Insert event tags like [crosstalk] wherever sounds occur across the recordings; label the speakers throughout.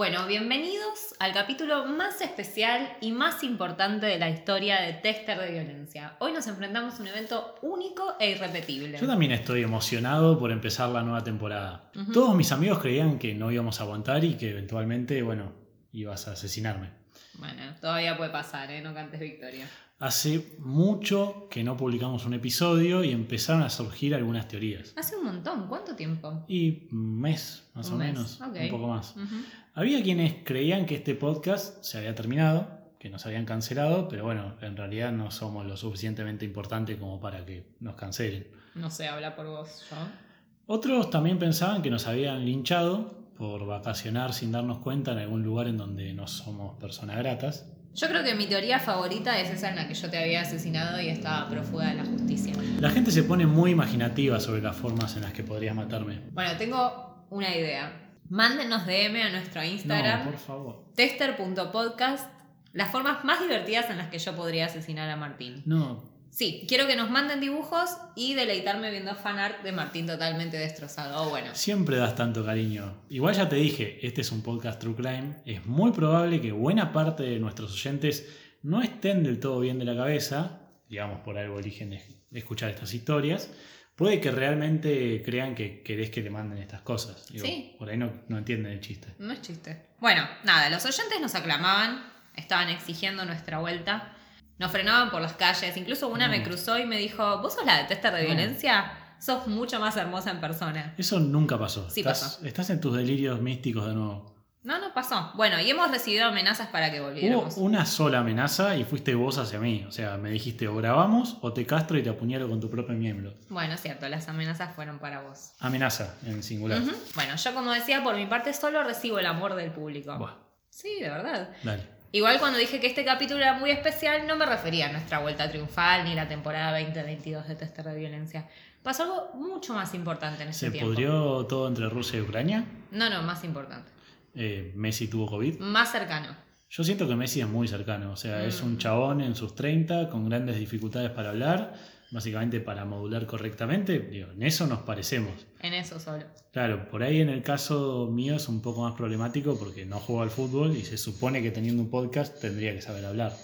Speaker 1: Bueno, bienvenidos al capítulo más especial y más importante de la historia de Tester de Violencia. Hoy nos enfrentamos a un evento único e irrepetible.
Speaker 2: Yo también estoy emocionado por empezar la nueva temporada. Todos mis amigos creían que no íbamos a aguantar y que eventualmente, bueno, ibas a asesinarme.
Speaker 1: Bueno, todavía puede pasar, ¿eh? No cantes victoria.
Speaker 2: Hace mucho que no publicamos un episodio y empezaron a surgir algunas teorías.
Speaker 1: Hace un montón, ¿cuánto tiempo?
Speaker 2: Y un mes, más
Speaker 1: Un
Speaker 2: o
Speaker 1: mes,
Speaker 2: menos, un poco más. Había quienes creían que este podcast se había terminado, que nos habían cancelado, pero bueno, en realidad no somos lo suficientemente importantes como para que nos cancelen.
Speaker 1: No sé, habla por vos, yo.
Speaker 2: Otros también pensaban que nos habían linchado por vacacionar sin darnos cuenta en algún lugar en donde no somos personas gratas.
Speaker 1: Yo creo que mi teoría favorita es esa en la que yo te había asesinado y estaba prófuga de la justicia.
Speaker 2: La gente se pone muy imaginativa sobre las formas en las que podrías matarme.
Speaker 1: Bueno, tengo una idea. Mándenos DM a nuestro Instagram.
Speaker 2: No, por favor.
Speaker 1: tester.podcast las formas más divertidas en las que yo podría asesinar a Martín.
Speaker 2: No,
Speaker 1: Sí, quiero que nos manden dibujos y deleitarme viendo fanart de Martín totalmente destrozado. O bueno,
Speaker 2: siempre das tanto cariño. Igual ya te dije, este es un podcast True Crime. Es muy probable que buena parte de nuestros oyentes no estén del todo bien de la cabeza, digamos por algo eligen es- escuchar estas historias. Puede que realmente crean que querés que le manden estas cosas. Digo,
Speaker 1: Sí.
Speaker 2: Por ahí no, no entienden el chiste.
Speaker 1: no es chiste. Bueno, nada, los oyentes nos aclamaban, estaban exigiendo nuestra vuelta, nos frenaban por las calles, incluso una me
Speaker 2: No.
Speaker 1: cruzó y me dijo, ¿vos sos la de tester de violencia? Sos mucho más hermosa en persona.
Speaker 2: Eso nunca pasó.
Speaker 1: Sí
Speaker 2: estás,
Speaker 1: pasó.
Speaker 2: estás en tus delirios místicos de nuevo.
Speaker 1: No, no pasó. Bueno, y hemos recibido amenazas para que
Speaker 2: Hubo
Speaker 1: volviéramos.
Speaker 2: una sola amenaza y fuiste vos hacia mí. O sea, me dijiste o grabamos o te castro y te apuñalo con tu propio miembro.
Speaker 1: Bueno, es cierto, las amenazas fueron para vos.
Speaker 2: Amenaza en singular.
Speaker 1: Bueno, yo como decía, por mi parte solo recibo el amor del público.
Speaker 2: Buah,
Speaker 1: Sí, de verdad.
Speaker 2: dale.
Speaker 1: Igual cuando dije que este capítulo era muy especial, no me refería a nuestra vuelta triunfal ni la temporada 2022 de Tester de Violencia. Pasó algo mucho más importante en ese
Speaker 2: ¿Se
Speaker 1: tiempo.
Speaker 2: pudrió todo entre Rusia y Ucrania?
Speaker 1: No, no, más importante.
Speaker 2: Eh, ¿Messi tuvo COVID?
Speaker 1: Más cercano.
Speaker 2: Yo siento que Messi es muy cercano. O sea, es
Speaker 1: Mm.
Speaker 2: un chabón en sus 30 con grandes dificultades para hablar, básicamente para modular correctamente. Digo, en eso nos parecemos.
Speaker 1: En eso solo.
Speaker 2: Claro, por ahí en el caso mío es un poco más problemático porque no juego al fútbol y se supone que teniendo un podcast tendría que saber hablar.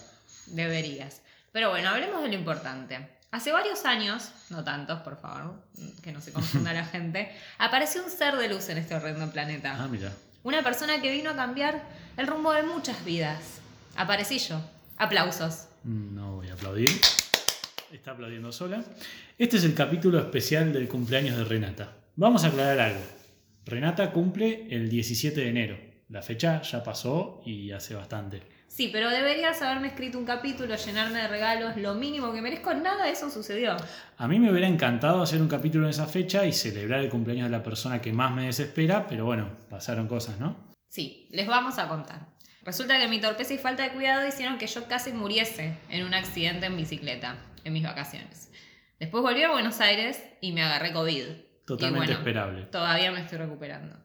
Speaker 1: Deberías. Pero bueno, hablemos de lo importante. Hace varios años, no tantos, por favor, que no se confunda la [laughs] gente, apareció un ser de luz en este horrendo planeta.
Speaker 2: Ah, mira.
Speaker 1: Una persona que vino a cambiar el rumbo de muchas vidas. Aparecí yo. Aplausos.
Speaker 2: No voy a aplaudir. Está aplaudiendo sola. Este es el capítulo especial del cumpleaños de Renata. Vamos a aclarar algo. Renata cumple el 17 de enero. La fecha ya pasó y hace bastante.
Speaker 1: Sí, pero deberías haberme escrito un capítulo, llenarme de regalos, lo mínimo que merezco. Nada de eso sucedió.
Speaker 2: A mí me hubiera encantado hacer un capítulo en esa fecha y celebrar el cumpleaños de la persona que más me desespera, pero bueno, pasaron cosas, ¿no?
Speaker 1: Sí, les vamos a contar. Resulta que mi torpeza y falta de cuidado hicieron que yo casi muriese en un accidente en bicicleta en mis vacaciones. Después volví a Buenos Aires y me agarré COVID.
Speaker 2: Totalmente
Speaker 1: bueno,
Speaker 2: esperable.
Speaker 1: Todavía me estoy recuperando.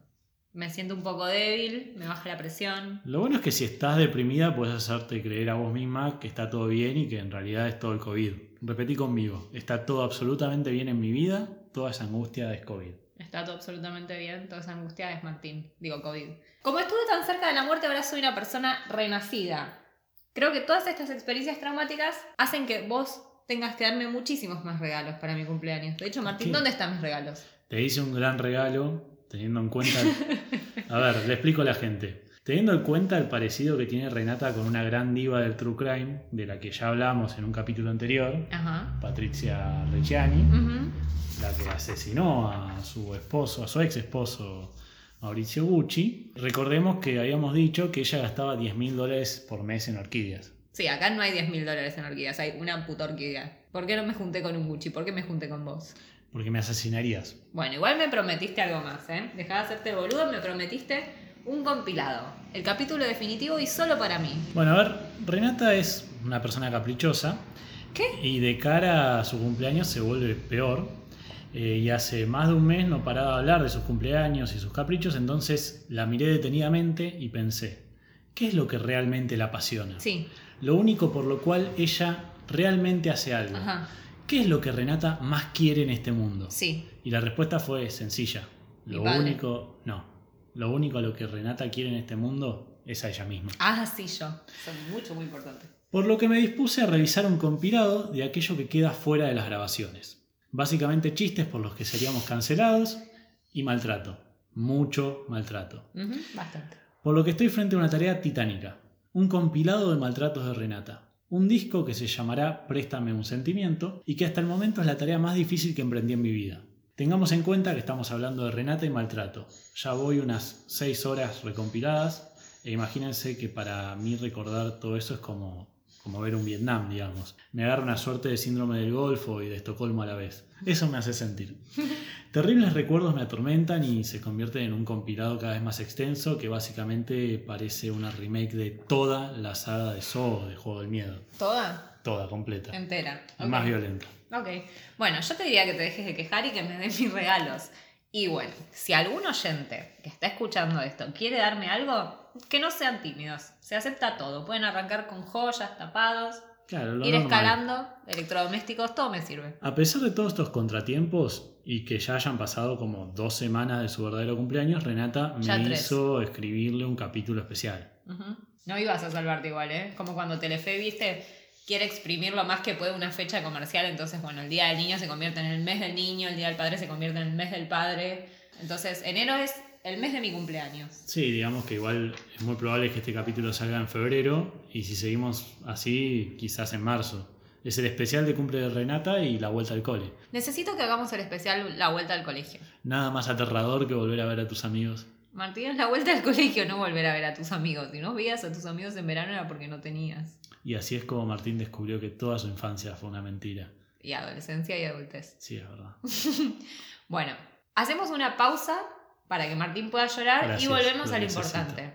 Speaker 1: Me siento un poco débil, me baja la presión.
Speaker 2: Lo bueno es que si estás deprimida puedes hacerte creer a vos misma que está todo bien y que en realidad es todo el COVID. Repetí conmigo, está todo absolutamente bien en mi vida, toda esa angustia es COVID.
Speaker 1: Está todo absolutamente bien, toda esa angustia es Martín, digo COVID. Como estuve tan cerca de la muerte, ahora soy una persona renacida. Creo que todas estas experiencias traumáticas hacen que vos tengas que darme muchísimos más regalos para mi cumpleaños. De hecho, Martín,
Speaker 2: ¿Qué?
Speaker 1: ¿dónde están mis regalos?
Speaker 2: Te hice un gran regalo teniendo en cuenta... A ver, le explico a la gente. Teniendo en cuenta el parecido que tiene Renata con una gran diva del True Crime, de la que ya hablamos en un capítulo anterior,
Speaker 1: Ajá.
Speaker 2: Patricia Reggiani, la que asesinó a su esposo, a su ex esposo Mauricio Gucci. Recordemos que habíamos dicho que ella gastaba 10 mil dólares por mes en orquídeas.
Speaker 1: Sí, acá no hay 10 mil dólares en orquídeas, hay una puta orquídea. ¿Por qué no me junté con un Gucci? ¿Por qué me junté con vos?
Speaker 2: Porque me asesinarías.
Speaker 1: Bueno, igual me prometiste algo más, ¿eh? Dejá de hacerte boludo, me prometiste un compilado. El capítulo definitivo y solo para mí.
Speaker 2: Bueno, a ver, Renata es una persona caprichosa
Speaker 1: ¿Qué?
Speaker 2: y de cara a su cumpleaños se vuelve peor. Eh, y hace más de un mes no paraba de hablar de sus cumpleaños y sus caprichos, entonces la miré detenidamente y pensé, ¿qué es lo que realmente la apasiona?
Speaker 1: Sí.
Speaker 2: Lo único por lo cual ella realmente hace algo.
Speaker 1: Ajá.
Speaker 2: ¿Qué es lo que Renata más quiere en este mundo?
Speaker 1: Sí.
Speaker 2: Y la respuesta fue sencilla. Lo único, no. lo único a lo que Renata quiere en este mundo es a ella misma.
Speaker 1: Ah, sí, yo. Son mucho, muy importante.
Speaker 2: Por lo que me dispuse a revisar un compilado de aquello que queda fuera de las grabaciones. Básicamente chistes por los que seríamos cancelados y maltrato. Mucho maltrato.
Speaker 1: Bastante.
Speaker 2: Por lo que estoy frente a una tarea titánica. Un compilado de maltratos de Renata. Un disco que se llamará Préstame un sentimiento y que hasta el momento es la tarea más difícil que emprendí en mi vida. Tengamos en cuenta que estamos hablando de Renata y maltrato. Ya voy unas 6 horas recompiladas e imagínense que para mí recordar todo eso es como, como ver un Vietnam, digamos. Me agarra una suerte de síndrome del Golfo y de Estocolmo a la vez. Eso me hace sentir. [laughs] Terribles recuerdos me atormentan y se convierten en un compilado cada vez más extenso que básicamente parece una remake de toda la saga de Saw de Juego del Miedo.
Speaker 1: ¿Toda?
Speaker 2: Toda, completa.
Speaker 1: Entera.
Speaker 2: Más violenta.
Speaker 1: Ok. Bueno, yo te diría que te dejes de quejar y que me des mis regalos. Y bueno, si algún oyente que está escuchando esto quiere darme algo, que no sean tímidos. Se acepta todo. Pueden arrancar con joyas, tapados,
Speaker 2: Claro, lo
Speaker 1: ir
Speaker 2: normal.
Speaker 1: escalando, electrodomésticos, todo me sirve.
Speaker 2: A pesar de todos estos contratiempos y que ya hayan pasado como dos semanas de su verdadero cumpleaños, Renata
Speaker 1: Ya
Speaker 2: me
Speaker 1: tres.
Speaker 2: hizo escribirle un capítulo especial.
Speaker 1: No ibas a salvarte igual, ¿eh? Como cuando Telefe, viste, quiere exprimir lo más que puede una fecha comercial, entonces, bueno, el Día del Niño se convierte en el mes del niño, el Día del Padre se convierte en el mes del padre. Entonces, enero es el mes de mi cumpleaños.
Speaker 2: Sí, digamos que igual es muy probable que este capítulo salga en febrero y si seguimos así, quizás en marzo. Es el especial de cumple de Renata y la vuelta al cole.
Speaker 1: Necesito que hagamos el especial La Vuelta al Colegio.
Speaker 2: Nada más aterrador que volver a ver a tus amigos.
Speaker 1: Martín, es la vuelta al colegio, no volver a ver a tus amigos. Si no veías a tus amigos en verano era porque no tenías.
Speaker 2: Y así es como Martín descubrió que toda su infancia fue una mentira.
Speaker 1: Y adolescencia y adultez.
Speaker 2: Sí, es verdad. [laughs]
Speaker 1: Bueno, hacemos una pausa para que Martín pueda llorar
Speaker 2: Gracias,
Speaker 1: y volvemos a lo importante.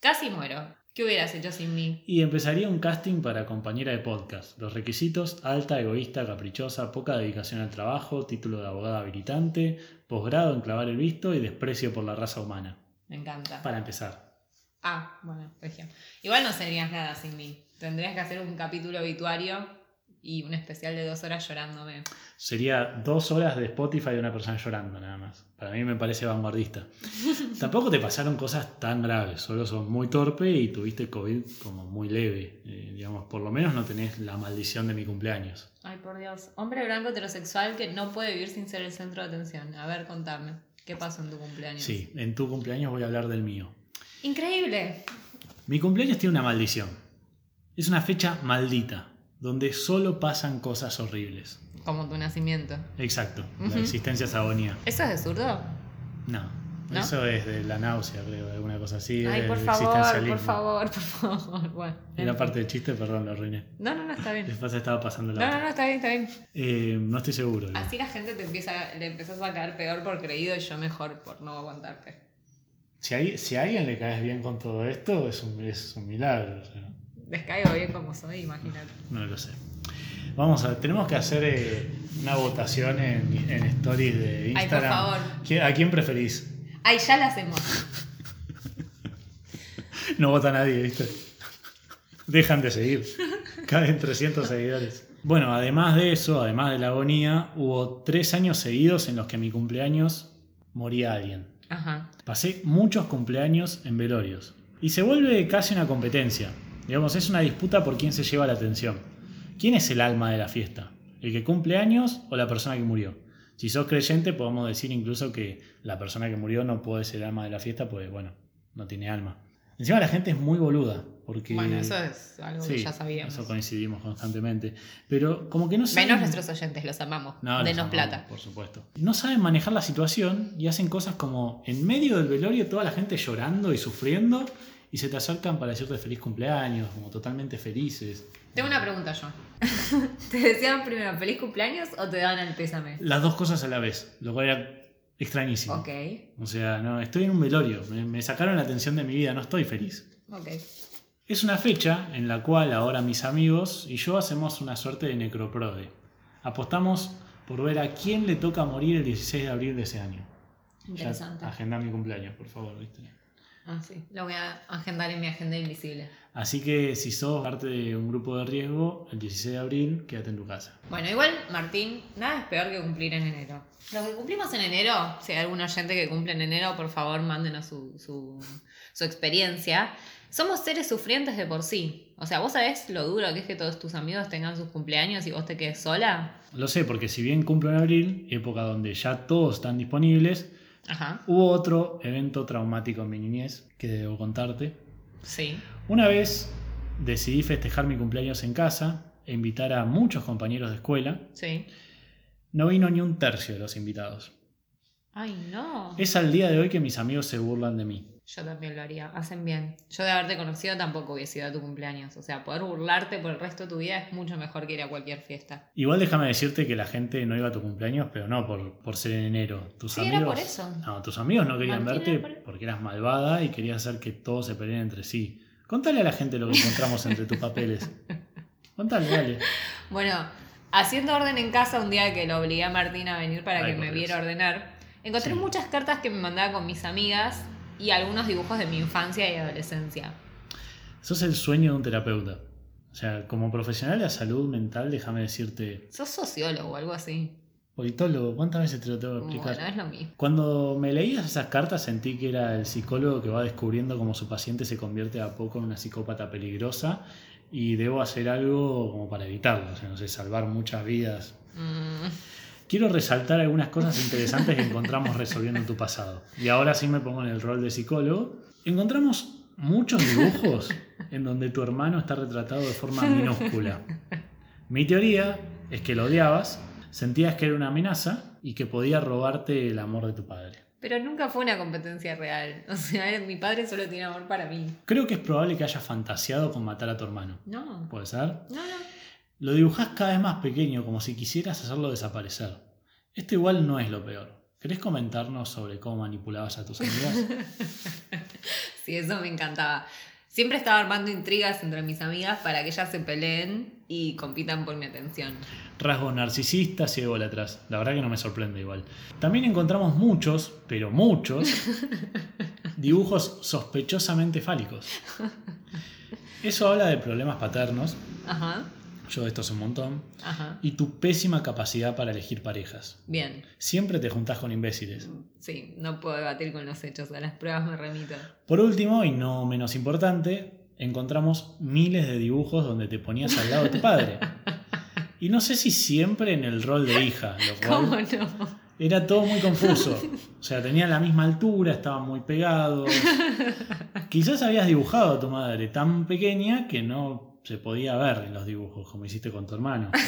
Speaker 1: Casi muero. ¿Qué hubieras hecho sin mí?
Speaker 2: Y empezaría un casting para compañera de podcast. Los requisitos, alta, egoísta, caprichosa, poca dedicación al trabajo, título de abogada habilitante, posgrado en clavar el visto y desprecio por la raza humana.
Speaker 1: Me encanta.
Speaker 2: Para empezar.
Speaker 1: Ah, bueno, región. Igual no serías nada sin mí. Tendrías que hacer un capítulo obituario y un especial de dos horas llorándome.
Speaker 2: Sería dos horas de Spotify de una persona llorando nada más. Para mí me parece vanguardista. [laughs] Tampoco te pasaron cosas tan graves, solo sos muy torpe y tuviste COVID como muy leve. Eh, digamos, por lo menos no tenés la maldición de mi cumpleaños.
Speaker 1: Ay, por Dios. Hombre blanco heterosexual que no puede vivir sin ser el centro de atención. A ver, contame. ¿Qué pasó en tu cumpleaños?
Speaker 2: Sí, en tu cumpleaños voy a hablar del mío.
Speaker 1: Increíble.
Speaker 2: Mi cumpleaños tiene una maldición. Es una fecha maldita, donde solo pasan cosas horribles.
Speaker 1: Como tu nacimiento.
Speaker 2: Exacto, la existencia es agonía.
Speaker 1: ¿Eso es de zurdo?
Speaker 2: No,
Speaker 1: ¿No?
Speaker 2: eso es de la náusea, creo, alguna cosa así.
Speaker 1: Ay, por favor, por favor, por [laughs] favor. Bueno.
Speaker 2: Era parte del chiste, perdón, lo arruiné.
Speaker 1: No, no, no, está bien.
Speaker 2: Después estaba pasando la
Speaker 1: No, no,
Speaker 2: otra.
Speaker 1: no, está bien, está bien.
Speaker 2: Eh, no estoy seguro.
Speaker 1: Así la gente te empieza, le empezás a caer peor por creído y yo mejor por no aguantarte.
Speaker 2: Si, hay, si a alguien le caes bien con todo esto, es un, es un milagro. o sea,
Speaker 1: Les caigo bien como soy, imagínate.
Speaker 2: no lo sé. Vamos a tenemos que hacer eh, una votación en, en stories de
Speaker 1: Ay, por
Speaker 2: Instagram.
Speaker 1: favor.
Speaker 2: ¿Qui- ¿A quién preferís?
Speaker 1: Ay, ya la hacemos. [laughs]
Speaker 2: No vota nadie, ¿viste? Dejan de seguir. Caen 300 seguidores. Bueno, además de eso, además de la agonía, hubo tres años seguidos en los que en mi cumpleaños moría alguien.
Speaker 1: Ajá.
Speaker 2: Pasé muchos cumpleaños en velorios. Y se vuelve casi una competencia. Digamos, es una disputa por quién se lleva la atención. ¿Quién es el alma de la fiesta? ¿El que cumple años o la persona que murió? Si sos creyente, podemos decir incluso que la persona que murió no puede ser el alma de la fiesta, pues bueno, no tiene alma. Encima la gente es muy boluda, porque...
Speaker 1: Bueno, eso es algo que ya sabíamos.
Speaker 2: Eso coincidimos constantemente. Pero como que no saben...
Speaker 1: Menos nuestros oyentes, los amamos.
Speaker 2: No,
Speaker 1: Denos
Speaker 2: amamos,
Speaker 1: plata.
Speaker 2: Por supuesto. No saben manejar la situación y hacen cosas como en medio del velorio toda la gente llorando y sufriendo y se te acercan para decirte feliz cumpleaños, como totalmente felices.
Speaker 1: Tengo una pregunta yo. [laughs] ¿Te deseaban primero feliz cumpleaños o te daban el pésame?
Speaker 2: Las dos cosas a la vez, lo cual era extrañísimo.
Speaker 1: Ok,
Speaker 2: O sea, no, estoy en un velorio, me, me sacaron la atención de mi vida, no estoy feliz.
Speaker 1: ok.
Speaker 2: Es una fecha en la cual ahora mis amigos y yo hacemos una suerte de necroprode. Apostamos por ver a quién le toca morir el 16 de abril de ese año.
Speaker 1: Interesante.
Speaker 2: Ya agenda mi cumpleaños, por favor, ¿viste?
Speaker 1: Ah, sí. Lo voy a agendar en mi agenda invisible.
Speaker 2: Así que si sos parte de un grupo de riesgo, el 16 de abril, quédate en tu casa.
Speaker 1: Bueno, igual, Martín, nada es peor que cumplir en enero. Los que cumplimos en enero, si hay algún oyente que cumple en enero, por favor, mándenos su, su, su experiencia. Somos seres sufrientes de por sí. O sea, ¿vos sabés lo duro que es que todos tus amigos tengan sus cumpleaños y vos te quedes sola?
Speaker 2: Lo sé, porque si bien cumplo en abril, época donde ya todos están disponibles,
Speaker 1: Ajá,
Speaker 2: hubo otro evento traumático en mi niñez que debo contarte.
Speaker 1: sí.
Speaker 2: Una vez decidí festejar mi cumpleaños en casa e invitar a muchos compañeros de escuela.
Speaker 1: Sí.
Speaker 2: No vino ni un tercio de los invitados.
Speaker 1: Ay, no.
Speaker 2: Es al día de hoy que mis amigos se burlan de mí.
Speaker 1: Yo también lo haría. Hacen bien. Yo de haberte conocido tampoco hubiese ido a tu cumpleaños. O sea, poder burlarte por el resto de tu vida es mucho mejor que ir a cualquier fiesta.
Speaker 2: Igual déjame decirte que la gente no iba a tu cumpleaños, pero no por, por ser en enero. Tus
Speaker 1: Sí,
Speaker 2: amigos,
Speaker 1: era por eso.
Speaker 2: No, tus amigos no querían
Speaker 1: Martín,
Speaker 2: verte
Speaker 1: por-
Speaker 2: porque eras malvada y querías hacer que todos se peleen entre sí. Contale a la gente lo que encontramos entre tus papeles. Contale, dale.
Speaker 1: Bueno, haciendo orden en casa un día que lo obligué a Martín a venir para
Speaker 2: Ay,
Speaker 1: que me viera ordenar, encontré
Speaker 2: Sí.
Speaker 1: muchas cartas que me mandaba con mis amigas y algunos dibujos de mi infancia y adolescencia.
Speaker 2: Sos el sueño de un terapeuta. O sea, como profesional de la salud mental, déjame decirte,
Speaker 1: ¿Sos sociólogo o algo así?
Speaker 2: politólogo, ¿cuántas veces te lo tengo que explicar?
Speaker 1: Bueno, es lo mismo.
Speaker 2: Cuando me leías esas cartas sentí que era el psicólogo que va descubriendo cómo su paciente se convierte a poco en una psicópata peligrosa y debo hacer algo como para evitarlo, o sea, no sé, salvar muchas vidas.
Speaker 1: Mm,
Speaker 2: Quiero resaltar algunas cosas interesantes que encontramos resolviendo tu pasado. Y ahora sí me pongo en el rol de psicólogo. Encontramos muchos dibujos en donde tu hermano está retratado de forma minúscula. Mi teoría es que lo odiabas, sentías que era una amenaza y que podía robarte el amor de tu padre.
Speaker 1: Pero nunca fue una competencia real. O sea, mi padre solo tiene amor para mí.
Speaker 2: Creo que es probable que hayas fantaseado con matar a tu hermano.
Speaker 1: No.
Speaker 2: ¿Puede ser?
Speaker 1: No, no.
Speaker 2: Lo dibujás cada vez más pequeño, como si quisieras hacerlo desaparecer. Esto igual no es lo peor. ¿Querés comentarnos sobre cómo manipulabas a tus amigas? [laughs]
Speaker 1: Sí, eso me encantaba. Siempre estaba armando intrigas entre mis amigas para que ellas se peleen y compitan por mi atención.
Speaker 2: Rasgos narcisistas y ególatras. La verdad que no me sorprende igual. También encontramos muchos, pero muchos, [laughs] dibujos sospechosamente fálicos. [laughs] Eso habla de problemas paternos,
Speaker 1: Ajá,
Speaker 2: yo de estos un montón,
Speaker 1: ajá.
Speaker 2: y tu pésima capacidad para elegir parejas.
Speaker 1: Bien.
Speaker 2: Siempre te juntás con imbéciles.
Speaker 1: Sí, no puedo debatir con los hechos, a las pruebas me remito.
Speaker 2: Por último, y no menos importante, encontramos miles de dibujos donde te ponías al lado de tu padre. [laughs] Y no sé si siempre en el rol de hija, lo
Speaker 1: ¿Cómo
Speaker 2: cual
Speaker 1: no?
Speaker 2: era todo muy confuso. O sea, tenían la misma altura, estaban muy pegados. [laughs] Quizás habías dibujado a tu madre tan pequeña que no se podía ver en los dibujos, como hiciste con tu hermano. [laughs]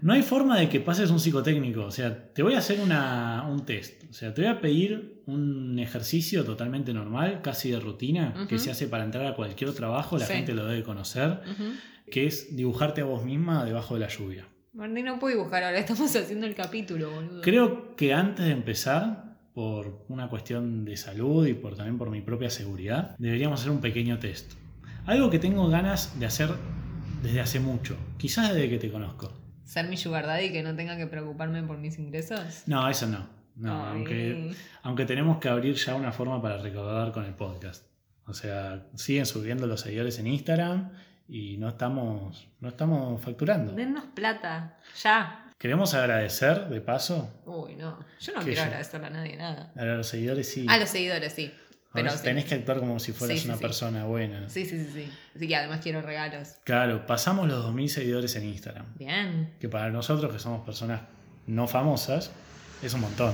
Speaker 2: No hay forma de que pases un psicotécnico. O sea, te voy a hacer una- un test. O sea, te voy a pedir un ejercicio totalmente normal, casi de rutina, que se hace para entrar a cualquier trabajo, la
Speaker 1: Sí.
Speaker 2: gente lo debe conocer, que es dibujarte a vos misma debajo de la lluvia.
Speaker 1: Martín, no puedo dibujar ahora, estamos haciendo el capítulo, boludo.
Speaker 2: Creo que antes de empezar, por una cuestión de salud y por, también por mi propia seguridad, deberíamos hacer un pequeño test. Algo que tengo ganas de hacer desde hace mucho, quizás desde que te conozco.
Speaker 1: ¿Ser mi sugar daddy y que no tenga que preocuparme por mis ingresos?
Speaker 2: No, eso no. No,
Speaker 1: Ay.
Speaker 2: aunque, aunque tenemos que abrir ya una forma para recaudar con el podcast. O sea, siguen subiendo los seguidores en Instagram y no estamos, no estamos facturando.
Speaker 1: Dennos plata, ya.
Speaker 2: Queremos agradecer, de paso,
Speaker 1: Uy, no. Yo no
Speaker 2: ¿Qué
Speaker 1: quiero
Speaker 2: yo?
Speaker 1: agradecerle a nadie nada.
Speaker 2: a los seguidores sí.
Speaker 1: A los seguidores, sí. Pero sí.
Speaker 2: tenés que actuar como si fueras
Speaker 1: Sí, sí,
Speaker 2: una persona buena.
Speaker 1: Sí, sí, sí, sí. Sí, y además quiero regalos.
Speaker 2: Claro, pasamos los 2.000 seguidores en Instagram.
Speaker 1: Bien.
Speaker 2: Que para nosotros, que somos personas no famosas, es un montón.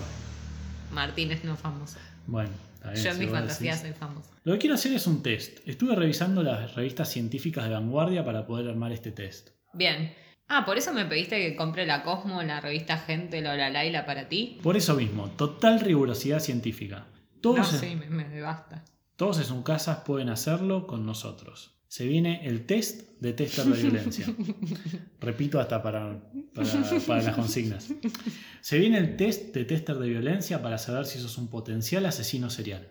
Speaker 1: Martín es no famoso.
Speaker 2: Bueno,
Speaker 1: Yo en mi fantasía soy famoso.
Speaker 2: Lo que quiero hacer es un test. Estuve revisando las revistas científicas de vanguardia para poder armar este test.
Speaker 1: Bien. Ah, por eso me pediste que compre la Cosmo, la revista Gente, la Laila para ti.
Speaker 2: Por eso mismo, total rigurosidad científica. Todos,
Speaker 1: No,
Speaker 2: en,
Speaker 1: sí, me, me basta.
Speaker 2: todos en sus casas pueden hacerlo con nosotros. Se viene el test de tester de [laughs] violencia. Repito hasta para, para, para las consignas. Se viene el test de tester de violencia para saber si sos un potencial asesino serial.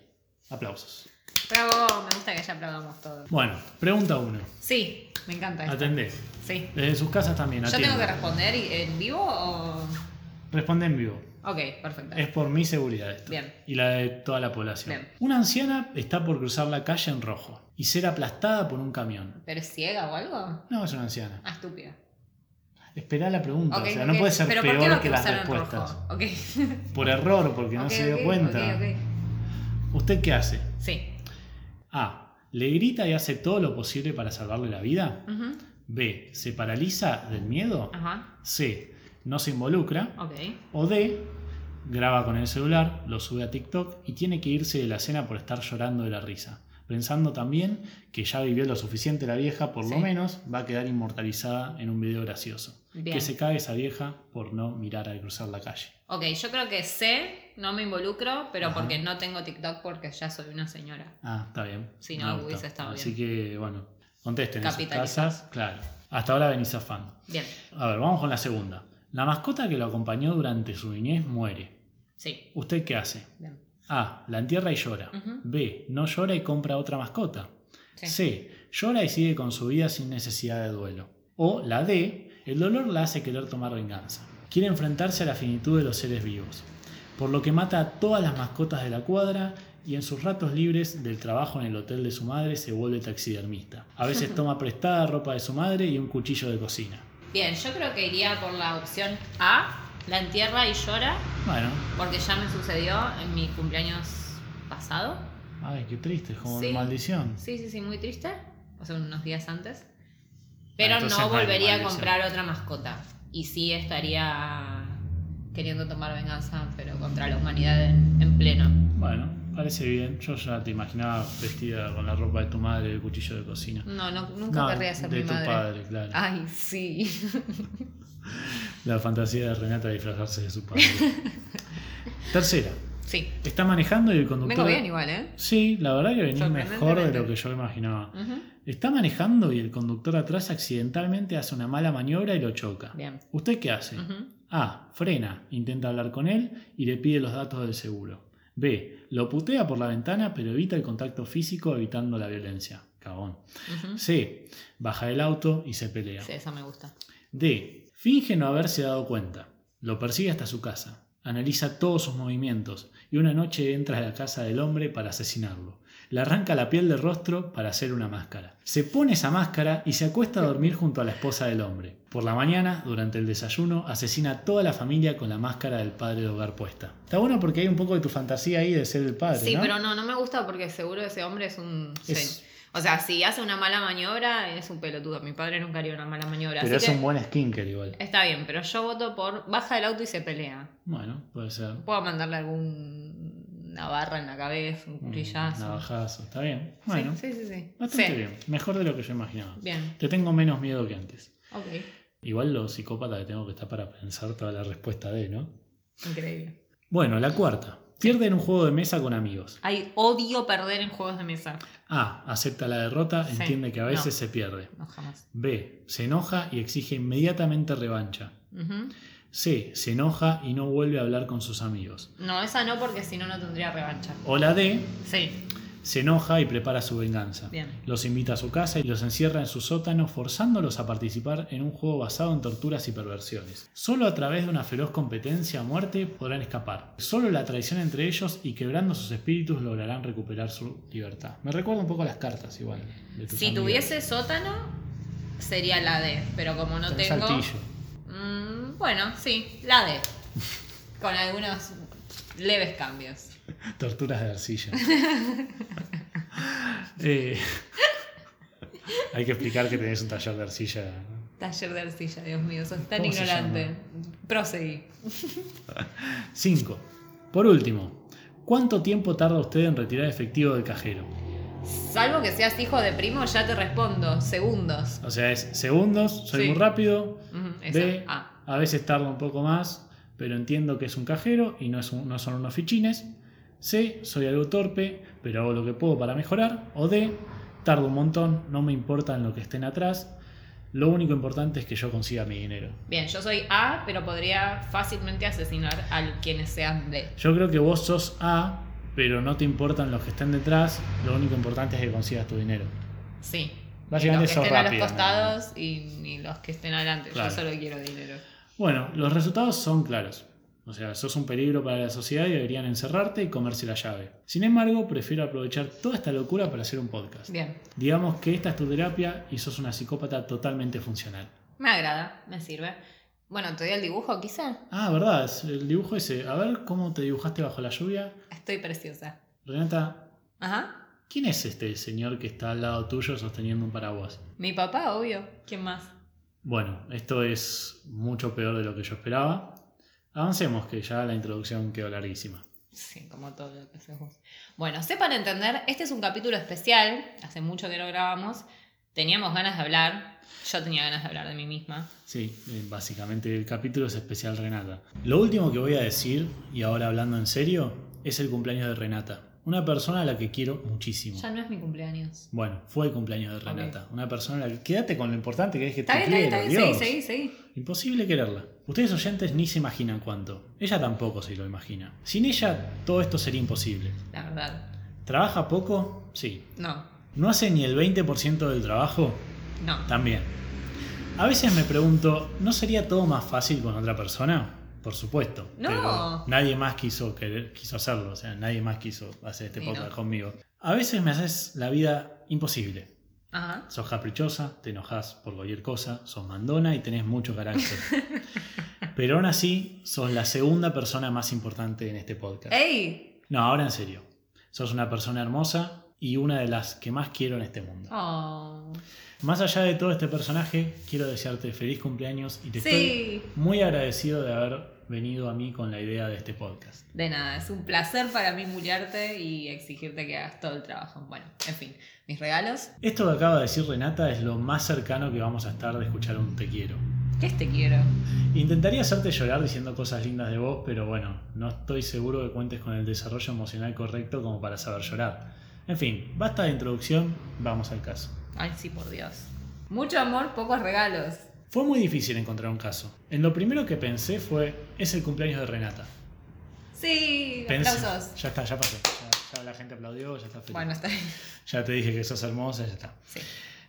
Speaker 2: Aplausos.
Speaker 1: Bravo, me gusta que ya aplaudamos todo.
Speaker 2: Bueno, pregunta 1.
Speaker 1: Sí, me encanta esto.
Speaker 2: Atendé.
Speaker 1: Sí.
Speaker 2: Desde sus casas también.
Speaker 1: ¿Yo tengo que responder en vivo o...?
Speaker 2: Responde en vivo.
Speaker 1: Ok, perfecto.
Speaker 2: Es por mi seguridad esto.
Speaker 1: Bien.
Speaker 2: Y la de toda la población.
Speaker 1: Bien.
Speaker 2: Una anciana está por cruzar la calle en rojo y ser aplastada por un camión.
Speaker 1: ¿Pero es ciega o algo?
Speaker 2: No, es una anciana.
Speaker 1: Ah, estúpida.
Speaker 2: Esperá la pregunta. O sea, no puede ser
Speaker 1: ¿Pero por qué va
Speaker 2: peor que las respuestas.
Speaker 1: rojo? Ok. [laughs]
Speaker 2: Por error, porque no se dio cuenta.
Speaker 1: ok, ok.
Speaker 2: ¿Usted qué hace?
Speaker 1: Sí.
Speaker 2: A. ¿Le grita y hace todo lo posible para salvarle la vida?
Speaker 1: Ujú.
Speaker 2: B. ¿Se paraliza del miedo?
Speaker 1: Ajá.
Speaker 2: C. No se involucra.
Speaker 1: Ok.
Speaker 2: O D. Graba con el celular, lo sube a TikTok y tiene que irse de la cena por estar llorando de la risa. Pensando también que ya vivió lo suficiente la vieja, por lo menos va a quedar inmortalizada en un video gracioso.
Speaker 1: Bien.
Speaker 2: Que se cae esa vieja por no mirar al cruzar la calle.
Speaker 1: Ok, yo creo que sé, no me involucro, pero
Speaker 2: Ajá.
Speaker 1: porque no tengo TikTok porque ya soy una señora.
Speaker 2: Ah, está bien.
Speaker 1: Si no, hubiese estado
Speaker 2: Así
Speaker 1: bien.
Speaker 2: que, bueno, contesten en sus casas. Claro. Hasta ahora venís afando.
Speaker 1: Bien.
Speaker 2: A ver, vamos con la segunda. La mascota que lo acompañó durante su niñez muere.
Speaker 1: Sí.
Speaker 2: ¿Usted qué hace?
Speaker 1: Bien.
Speaker 2: A. La entierra y llora. B. No llora y compra otra mascota.
Speaker 1: Sí.
Speaker 2: C. Llora y sigue con su vida sin necesidad de duelo. O la D. El dolor la hace querer tomar venganza. Quiere enfrentarse a la finitud de los seres vivos. Por lo que mata a todas las mascotas de la cuadra y en sus ratos libres del trabajo en el hotel de su madre se vuelve taxidermista. A veces [laughs] toma prestada ropa de su madre y un cuchillo de cocina.
Speaker 1: Bien, yo creo que iría por la opción A, la entierra y llora,
Speaker 2: Bueno,
Speaker 1: porque ya me sucedió en mi cumpleaños pasado.
Speaker 2: ay, qué triste, es como
Speaker 1: Sí.
Speaker 2: maldición.
Speaker 1: Sí, sí, sí, muy triste. O sea, unos días antes. Pero
Speaker 2: entonces
Speaker 1: no volvería a comprar otra mascota. Y sí estaría queriendo tomar venganza, pero contra la humanidad en, en pleno.
Speaker 2: Bueno, parece bien. Yo ya te imaginaba vestida con la ropa de tu madre y el cuchillo de cocina.
Speaker 1: No, no nunca
Speaker 2: No,
Speaker 1: querría ser
Speaker 2: de
Speaker 1: mi
Speaker 2: tu
Speaker 1: madre.
Speaker 2: padre, claro.
Speaker 1: Ay, sí. [laughs]
Speaker 2: La fantasía de Renata de disfrazarse de su padre. Tercera.
Speaker 1: Sí.
Speaker 2: Está manejando y el conductor.
Speaker 1: Vengo bien igual, ¿eh?
Speaker 2: Sí, la verdad que venís mejor de lo que yo imaginaba. Está manejando y el conductor atrás accidentalmente hace una mala maniobra y lo choca.
Speaker 1: Bien.
Speaker 2: ¿Usted qué hace?
Speaker 1: Ujú.
Speaker 2: A. Frena, intenta hablar con él y le pide los datos del seguro. B. Lo putea por la ventana pero evita el contacto físico evitando la violencia. Cagón.
Speaker 1: Ujú.
Speaker 2: C. Baja del auto y se pelea.
Speaker 1: Sí, esa me gusta.
Speaker 2: D. Finge no haberse dado cuenta. Lo persigue hasta su casa. Analiza todos sus movimientos y una noche entra a la casa del hombre para asesinarlo. Le arranca la piel del rostro para hacer una máscara. Se pone esa máscara y se acuesta a dormir junto a la esposa del hombre. Por la mañana, durante el desayuno, asesina a toda la familia con la máscara del padre de hogar puesta. Está bueno porque hay un poco de tu fantasía ahí de ser el padre.
Speaker 1: Sí,
Speaker 2: ¿no?
Speaker 1: pero no, no me gusta porque seguro ese hombre es un...
Speaker 2: Es-
Speaker 1: sí. O sea, si hace una mala maniobra, es un pelotudo. Mi padre nunca haría una mala maniobra.
Speaker 2: Pero
Speaker 1: así
Speaker 2: es
Speaker 1: que
Speaker 2: un buen skinker igual.
Speaker 1: está bien, pero yo voto por baja del auto y se pelea.
Speaker 2: Bueno, puede ser.
Speaker 1: Puedo mandarle alguna barra en la cabeza, un
Speaker 2: Un
Speaker 1: cuchillazo.
Speaker 2: navajazo. Está bien. Bueno,
Speaker 1: Sí, sí, sí. sí.
Speaker 2: bastante
Speaker 1: Sí.
Speaker 2: bien. Mejor de lo que yo imaginaba.
Speaker 1: Bien,
Speaker 2: Te tengo menos miedo que antes.
Speaker 1: ok.
Speaker 2: Igual lo psicópata que tengo que estar para pensar toda la respuesta de, ¿no?
Speaker 1: Increíble.
Speaker 2: Bueno, la cuarta. Pierde en un juego de mesa con amigos.
Speaker 1: Hay odio perder en juegos de mesa.
Speaker 2: A. Acepta la derrota,
Speaker 1: Sí.
Speaker 2: entiende que a veces
Speaker 1: No.
Speaker 2: se pierde.
Speaker 1: No, jamás.
Speaker 2: B. Se enoja y exige inmediatamente revancha.
Speaker 1: Ujú.
Speaker 2: C. Se enoja y no vuelve a hablar con sus amigos.
Speaker 1: No, esa no, porque si no, no tendría revancha.
Speaker 2: O la D.
Speaker 1: Sí,
Speaker 2: Se enoja y prepara su venganza.
Speaker 1: bien.
Speaker 2: Los invita a su casa y los encierra en su sótano, forzándolos a participar en un juego basado en torturas y perversiones. Solo a través de una feroz competencia a muerte podrán escapar. Solo la traición entre ellos y quebrando sus espíritus lograrán recuperar su libertad. Me recuerda un poco a las cartas igual. de
Speaker 1: Si
Speaker 2: amigas.
Speaker 1: tuviese sótano, sería la D, pero como no
Speaker 2: Tenés
Speaker 1: tengo.
Speaker 2: saltillo.
Speaker 1: Bueno, sí, la D. Con algunos leves cambios.
Speaker 2: Torturas de arcilla. [laughs] Eh, hay que explicar que tenés un taller de arcilla.
Speaker 1: Taller de arcilla, Dios mío, sos tan
Speaker 2: ¿Cómo se
Speaker 1: ignorante. Proseguí.
Speaker 2: 5. Por último, ¿cuánto tiempo tarda usted en retirar efectivo del cajero?
Speaker 1: Salvo que seas hijo de primo, ya te respondo. Segundos.
Speaker 2: O sea, es segundos, soy
Speaker 1: Sí.
Speaker 2: muy rápido.
Speaker 1: Ah,
Speaker 2: a veces tarda un poco más, pero entiendo que es un cajero y no, es un- no son unos fichines. C, soy algo torpe, pero hago lo que puedo para mejorar. O D, tardo un montón, no me importa en lo que estén atrás. Lo único importante es que yo consiga mi dinero.
Speaker 1: Bien, yo soy A, pero podría fácilmente asesinar a quienes sean B.
Speaker 2: Yo creo que vos sos A, pero no te importan los que estén detrás. Lo único importante es que consigas tu dinero.
Speaker 1: Sí.
Speaker 2: Básicamente
Speaker 1: Ni los que estén a
Speaker 2: rápida,
Speaker 1: los costados y ni los que estén adelante.
Speaker 2: Claro.
Speaker 1: Yo solo quiero dinero.
Speaker 2: Bueno, los resultados son claros. O sea, sos un peligro para la sociedad y deberían encerrarte y comerse la llave. Sin embargo, prefiero aprovechar toda esta locura para hacer un podcast.
Speaker 1: Bien.
Speaker 2: Digamos que esta es tu terapia y sos una psicópata totalmente funcional.
Speaker 1: Me agrada, me sirve. Bueno, ¿te doy el dibujo quizá?
Speaker 2: Ah, verdad, el dibujo ese. A ver cómo te dibujaste bajo la lluvia.
Speaker 1: Estoy preciosa.
Speaker 2: Renata,
Speaker 1: Ajá.
Speaker 2: ¿quién es este señor que está al lado tuyo sosteniendo un paraguas?
Speaker 1: Mi papá, obvio. ¿Quién más?
Speaker 2: Bueno, esto es mucho peor de lo que yo esperaba. Avancemos, que ya la introducción quedó larguísima.
Speaker 1: Sí, como todo lo que haces vos. Bueno, sepan entender, este es un capítulo especial. Hace mucho que no grabamos. Teníamos ganas de hablar. Yo tenía ganas de hablar de mí misma.
Speaker 2: Sí, eh, básicamente el capítulo es especial Renata. Lo último que voy a decir, y ahora hablando en serio, es el cumpleaños de Renata. Una persona a la que quiero muchísimo.
Speaker 1: Ya no es mi cumpleaños.
Speaker 2: Bueno, fue el cumpleaños de Renata. Una persona a la que... Quédate con lo importante que es que te
Speaker 1: bien,
Speaker 2: quiero,
Speaker 1: está.
Speaker 2: Dios.
Speaker 1: Seguí, seguí, seguí.
Speaker 2: Imposible quererla. Ustedes oyentes ni se imaginan cuánto. Ella tampoco se lo imagina. Sin ella, todo esto sería imposible.
Speaker 1: La verdad.
Speaker 2: ¿Trabaja poco? Sí.
Speaker 1: No,
Speaker 2: ¿No hace ni el 20% del trabajo?
Speaker 1: no.
Speaker 2: También. A veces me pregunto, ¿no sería todo más fácil con otra persona? Por supuesto.
Speaker 1: No.
Speaker 2: Pero nadie más quiso, querer, quiso hacerlo. O sea, nadie más quiso hacer este podcast
Speaker 1: no.
Speaker 2: conmigo. A veces me haces la vida imposible.
Speaker 1: Ajá.
Speaker 2: Sos caprichosa, te enojas por cualquier cosa, sos mandona y tenés mucho carácter. [laughs] Pero aún así, sos la segunda persona más importante en este podcast.
Speaker 1: ¡Ey!
Speaker 2: No, ahora en serio. Sos una persona hermosa y una de las que más quiero en este mundo.
Speaker 1: Oh.
Speaker 2: Más allá de todo este personaje, quiero desearte feliz cumpleaños y te estoy
Speaker 1: Sí.
Speaker 2: muy agradecido de haber venido a mí con la idea de este podcast.
Speaker 1: De nada, es un placer para mí mullarte y exigirte que hagas todo el trabajo. Bueno, en fin, mis regalos.
Speaker 2: Esto que acaba de decir Renata es lo más cercano que vamos a estar de escuchar un te quiero.
Speaker 1: ¿Qué es te quiero?
Speaker 2: Intentaría hacerte llorar diciendo cosas lindas de vos, pero bueno, no estoy seguro que cuentes con el desarrollo emocional correcto como para saber llorar. En fin, basta de introducción, vamos al caso.
Speaker 1: Ay, sí, por Dios. Mucho amor, pocos regalos.
Speaker 2: Fue muy difícil encontrar un caso. En lo primero que pensé fue, es el cumpleaños de Renata.
Speaker 1: Sí,
Speaker 2: Pensé-
Speaker 1: aplausos.
Speaker 2: Ya está, ya pasó. Ya, ya la gente aplaudió, ya está feliz.
Speaker 1: Bueno, está bien.
Speaker 2: Ya te dije que sos hermosa, ya está.
Speaker 1: Sí.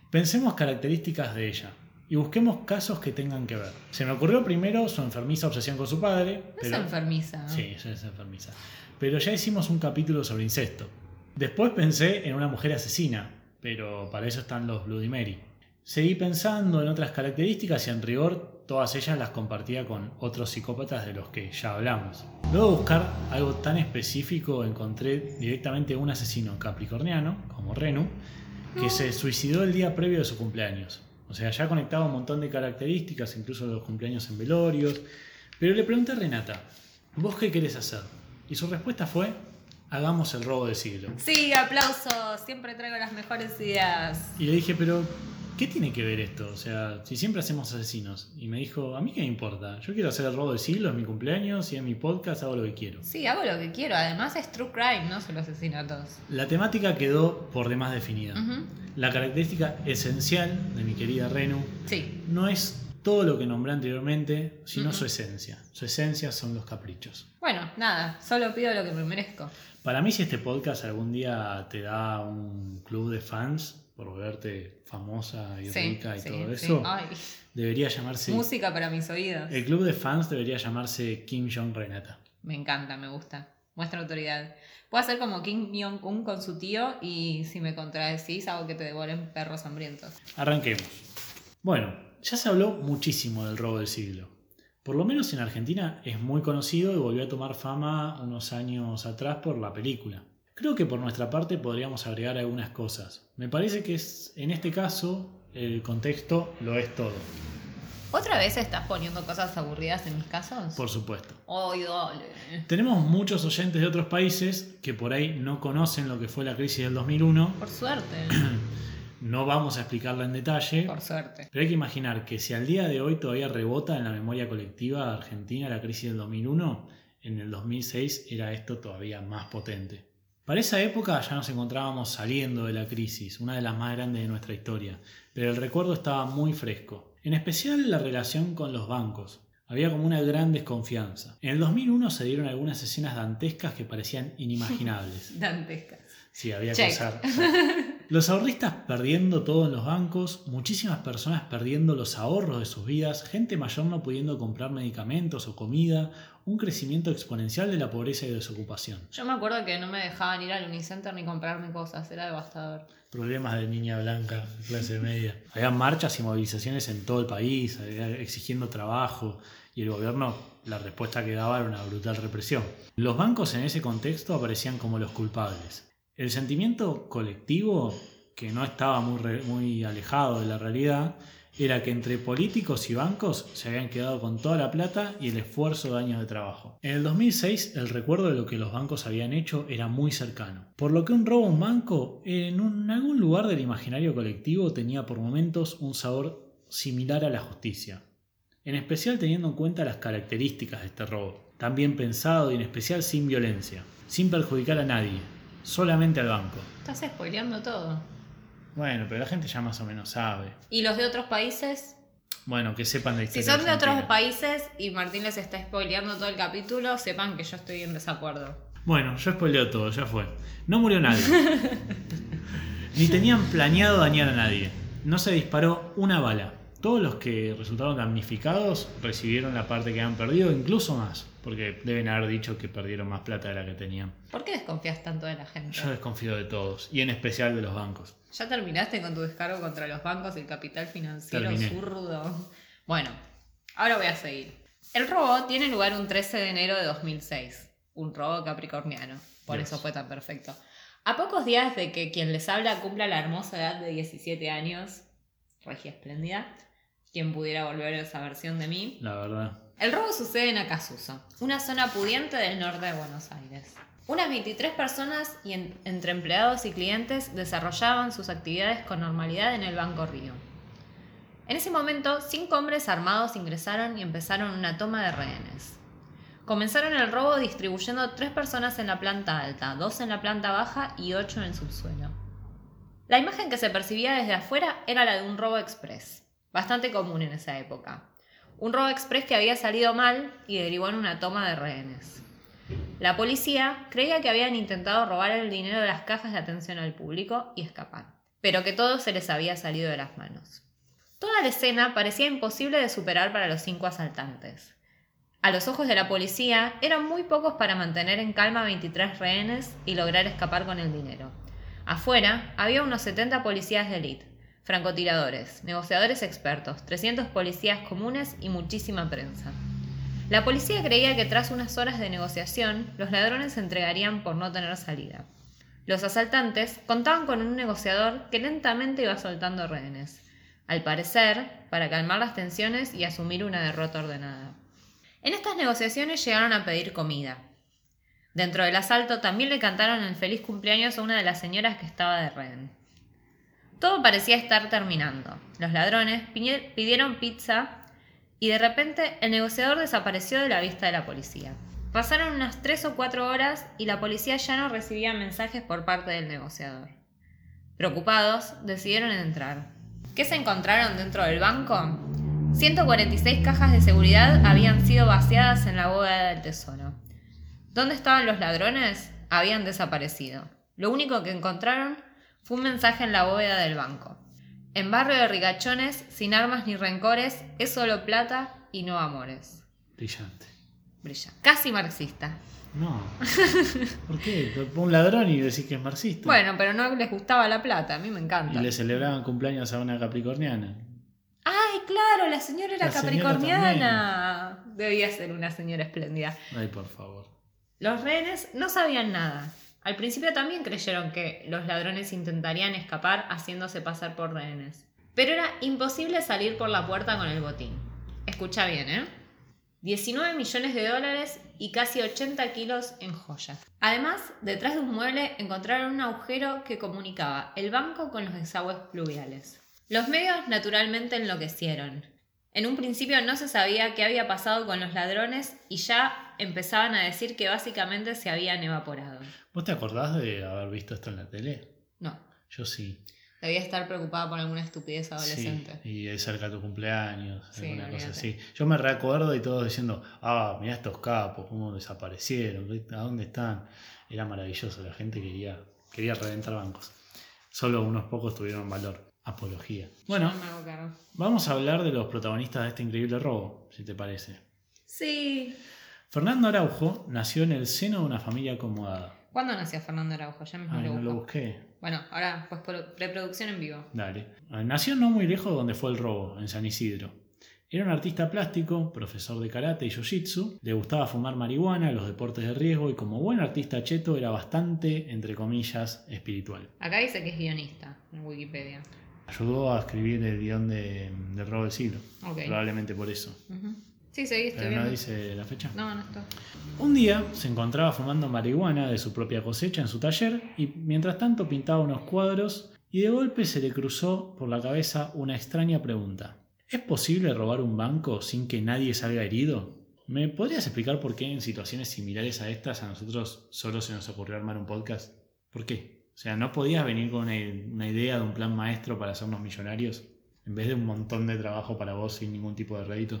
Speaker 2: Pensemos características de ella y busquemos casos que tengan que ver. Se me ocurrió primero su enfermiza obsesión con su padre.
Speaker 1: No
Speaker 2: pero...
Speaker 1: es enfermiza. ¿no?
Speaker 2: Sí, ella es enfermiza. Pero ya hicimos un capítulo sobre incesto. Después pensé en una mujer asesina, pero para eso están los Bloody Mary. Seguí pensando en otras características y en rigor todas ellas las compartía con otros psicópatas de los que ya hablamos. Luego de buscar algo tan específico encontré directamente un asesino capricorniano, como Renu, que se suicidó el día previo de su cumpleaños. O sea, ya conectaba un montón de características, incluso los cumpleaños en velorios. Pero le pregunté a Renata, ¿vos qué querés hacer? Y su respuesta fue, hagamos el robo del siglo.
Speaker 1: Sí, aplausos. Siempre traigo las mejores ideas.
Speaker 2: Y le dije, pero ¿qué tiene que ver esto? O sea, si siempre hacemos asesinos. Y me dijo, a mí qué me importa. Yo quiero hacer el robo del siglo, es mi cumpleaños y en mi podcast hago lo que quiero.
Speaker 1: Sí, hago lo que quiero. Además es true crime, no solo asesinatos.
Speaker 2: La temática quedó por demás definida. La característica esencial de mi querida Renu
Speaker 1: Sí.
Speaker 2: no es todo lo que nombré anteriormente, sino su esencia. Su esencia son los caprichos.
Speaker 1: Bueno, nada, solo pido lo que me merezco.
Speaker 2: Para mí, si este podcast algún día te da un club de fans por verte famosa y
Speaker 1: Sí,
Speaker 2: rica y
Speaker 1: sí,
Speaker 2: todo eso,
Speaker 1: Ay,
Speaker 2: debería llamarse.
Speaker 1: música para mis oídos.
Speaker 2: El club de fans debería llamarse Kim Jong Renata.
Speaker 1: Me encanta, me gusta. Muestra autoridad. Puedo hacer como Kim Jong-un con su tío y si me contradecís hago que te devoren perros hambrientos.
Speaker 2: Arranquemos. Bueno, ya se habló muchísimo del robo del siglo. Por lo menos en Argentina es muy conocido y volvió a tomar fama unos años atrás por la película. Creo que por nuestra parte podríamos agregar algunas cosas. Me parece que es, en este caso el contexto lo es todo,
Speaker 1: ¿Otra vez estás poniendo cosas aburridas en mis casos?
Speaker 2: por supuesto.
Speaker 1: Dale.
Speaker 2: Tenemos muchos oyentes de otros países que por ahí no conocen lo que fue la crisis del 2001.
Speaker 1: Por suerte. [clears throat]
Speaker 2: No vamos a explicarla en detalle,
Speaker 1: Por suerte.
Speaker 2: pero hay que imaginar que si al día de hoy todavía rebota en la memoria colectiva argentina la crisis del 2001, en el 2006 era esto todavía más potente. Para esa época ya nos encontrábamos saliendo de la crisis, una de las más grandes de nuestra historia, pero el recuerdo estaba muy fresco, en especial la relación con los bancos. Había como una gran desconfianza. En el 2001 se dieron algunas escenas dantescas que parecían inimaginables. [laughs]
Speaker 1: Dantescas.
Speaker 2: Sí, había
Speaker 1: Check.
Speaker 2: que usar. Los ahorristas perdiendo todo en los bancos, muchísimas personas perdiendo los ahorros de sus vidas, gente mayor no pudiendo comprar medicamentos o comida, un crecimiento exponencial de la pobreza y desocupación.
Speaker 1: Yo me acuerdo que no me dejaban ir al Unicenter ni comprarme cosas, era devastador.
Speaker 2: Problemas de niña blanca, clase media. Había marchas y movilizaciones en todo el país, exigiendo trabajo, y el gobierno, la respuesta que daba era una brutal represión. Los bancos en ese contexto aparecían como los culpables. El sentimiento colectivo, que no estaba muy, muy alejado de la realidad, era que entre políticos y bancos se habían quedado con toda la plata y el esfuerzo de años de trabajo. En el 2006 el recuerdo de lo que los bancos habían hecho era muy cercano, por lo que un robo a un banco en un- algún lugar del imaginario colectivo tenía por momentos un sabor similar a la justicia, en especial teniendo en cuenta las características de este robo, tan bien pensado y en especial sin violencia, sin perjudicar a nadie, solamente al banco.
Speaker 1: Estás spoileando todo.
Speaker 2: Bueno, pero la gente ya más o menos sabe.
Speaker 1: ¿Y los de otros países?
Speaker 2: Bueno, que sepan de
Speaker 1: Si
Speaker 2: historia
Speaker 1: son de otros países y Martín les está spoileando todo el capítulo, sepan que yo estoy en desacuerdo.
Speaker 2: Bueno, yo spoileo todo, ya fue. No murió nadie. [laughs] Ni tenían planeado dañar a nadie. No se disparó una bala. Todos los que resultaron damnificados recibieron la parte que han perdido, incluso más. Porque deben haber dicho que perdieron más plata de la que tenían.
Speaker 1: ¿Por qué desconfías tanto de la gente?
Speaker 2: Yo desconfío de todos, y en especial de los bancos.
Speaker 1: ¿Ya terminaste con tu descargo contra los bancos y el capital financiero
Speaker 2: Terminé.
Speaker 1: zurdo? Bueno, ahora voy a seguir. El robo tiene lugar un 13 de enero de 2006. Un robo capricorniano. Por
Speaker 2: Dios.
Speaker 1: eso fue tan perfecto. A pocos días de que quien les habla cumpla la hermosa edad de 17 años, regia espléndida, quien pudiera volver a esa versión de mí,
Speaker 2: La verdad.
Speaker 1: El robo sucede en Acasuso, una zona pudiente del norte de Buenos Aires. Unas 23 personas y en- entre empleados y clientes desarrollaban sus actividades con normalidad en el Banco Río. En ese momento, cinco hombres armados ingresaron y empezaron una toma de rehenes. Comenzaron el robo distribuyendo tres personas en la planta alta, dos en la planta baja y ocho en el subsuelo. La imagen que se percibía desde afuera era la de un robo express, bastante común en esa época. Un robo express que había salido mal y derivó en una toma de rehenes. La policía creía que habían intentado robar el dinero de las cajas de atención al público y escapar, pero que todo se les había salido de las manos. Toda la escena parecía imposible de superar para los cinco asaltantes. A los ojos de la policía, eran muy pocos para mantener en calma 23 rehenes y lograr escapar con el dinero. Afuera, había unos 70 policías de élite, francotiradores, negociadores expertos, 300 policías comunes y muchísima prensa. La policía creía que tras unas horas de negociación, los ladrones se entregarían por no tener salida. Los asaltantes contaban con un negociador que lentamente iba soltando rehenes, al parecer, para calmar las tensiones y asumir una derrota ordenada. En estas negociaciones llegaron a pedir comida. Dentro del asalto también le cantaron el feliz cumpleaños a una de las señoras que estaba de rehén. Todo parecía estar terminando. Los ladrones pidieron pizza y de repente el negociador desapareció de la vista de la policía. Pasaron unas tres o cuatro horas y la policía ya no recibía mensajes por parte del negociador. Preocupados, decidieron entrar. ¿Qué se encontraron dentro del banco? 146 cajas de seguridad habían sido vaciadas en la bóveda del tesoro. ¿Dónde estaban los ladrones? Habían desaparecido. Lo único que encontraron fue un mensaje en la bóveda del banco. En barrio de ricachones, sin armas ni rencores, es solo plata y no amores.
Speaker 2: Brillante.
Speaker 1: Brilla. Casi marxista.
Speaker 2: No. [laughs] ¿Por qué? Un ladrón y decís que es marxista.
Speaker 1: Bueno, pero no les gustaba la plata, a mí me
Speaker 2: Y
Speaker 1: encanta.
Speaker 2: le celebraban cumpleaños a una capricorniana.
Speaker 1: ¡Ay, claro! La señora era
Speaker 2: La señora
Speaker 1: capricorniana. Debía ser una señora espléndida.
Speaker 2: Ay, por favor.
Speaker 1: Los rehenes no sabían nada. Al principio también creyeron que los ladrones intentarían escapar haciéndose pasar por rehenes. Pero era imposible salir por la puerta con el botín. Escucha bien, ¿eh? 19 millones de dólares y casi 80 kilos en joyas. Además, detrás de un mueble encontraron un agujero que comunicaba el banco con los desagües pluviales. Los medios naturalmente enloquecieron. En un principio no se sabía qué había pasado con los ladrones y ya empezaban a decir que básicamente se habían evaporado.
Speaker 2: ¿Vos te acordás de haber visto esto en la tele?
Speaker 1: No,
Speaker 2: Yo sí.
Speaker 1: debía estar preocupada por alguna estupidez adolescente.
Speaker 2: Sí, y de cerca tu cumpleaños,
Speaker 1: Sí,
Speaker 2: alguna cosa así. Yo me recuerdo y todos diciendo, ah, mirá estos capos, cómo desaparecieron, ¿a dónde están? Era maravilloso, la gente quería Quería reventar bancos. Solo unos pocos tuvieron valor. Apología. Bueno,
Speaker 1: No me hago cargo.
Speaker 2: vamos a hablar de los protagonistas de este increíble robo, si te parece.
Speaker 1: Sí.
Speaker 2: Fernando Araujo nació en el seno de una familia acomodada.
Speaker 1: ¿Cuándo nació Fernando Araujo? Ya mismo
Speaker 2: Ay,
Speaker 1: lo
Speaker 2: no
Speaker 1: busco.
Speaker 2: lo busqué.
Speaker 1: Bueno, ahora pues por preproducción en vivo.
Speaker 2: Dale. Nació no muy lejos de donde fue el robo, en San Isidro. Era un artista plástico, profesor de karate y jiu-jitsu, le gustaba fumar marihuana, los deportes de riesgo y como buen artista cheto era bastante, entre comillas, espiritual.
Speaker 1: Acá dice que es guionista en Wikipedia.
Speaker 2: Ayudó a escribir el guion de, del robo del siglo,
Speaker 1: Ok.
Speaker 2: probablemente por eso.
Speaker 1: Ujú. Sí, seguí, estoy
Speaker 2: Pero
Speaker 1: viendo.
Speaker 2: no dice la fecha.
Speaker 1: No, no estoy.
Speaker 2: Un día se encontraba fumando marihuana de su propia cosecha en su taller y mientras tanto pintaba unos cuadros y de golpe se le cruzó por la cabeza una extraña pregunta. ¿Es posible robar un banco sin que nadie salga herido? ¿Me podrías explicar por qué en situaciones similares a estas a nosotros solo se nos ocurrió armar un podcast? ¿Por qué? O sea, ¿no podías venir con una, una idea de un plan maestro para hacernos millonarios? En vez de un montón de trabajo para vos sin ningún tipo de rédito.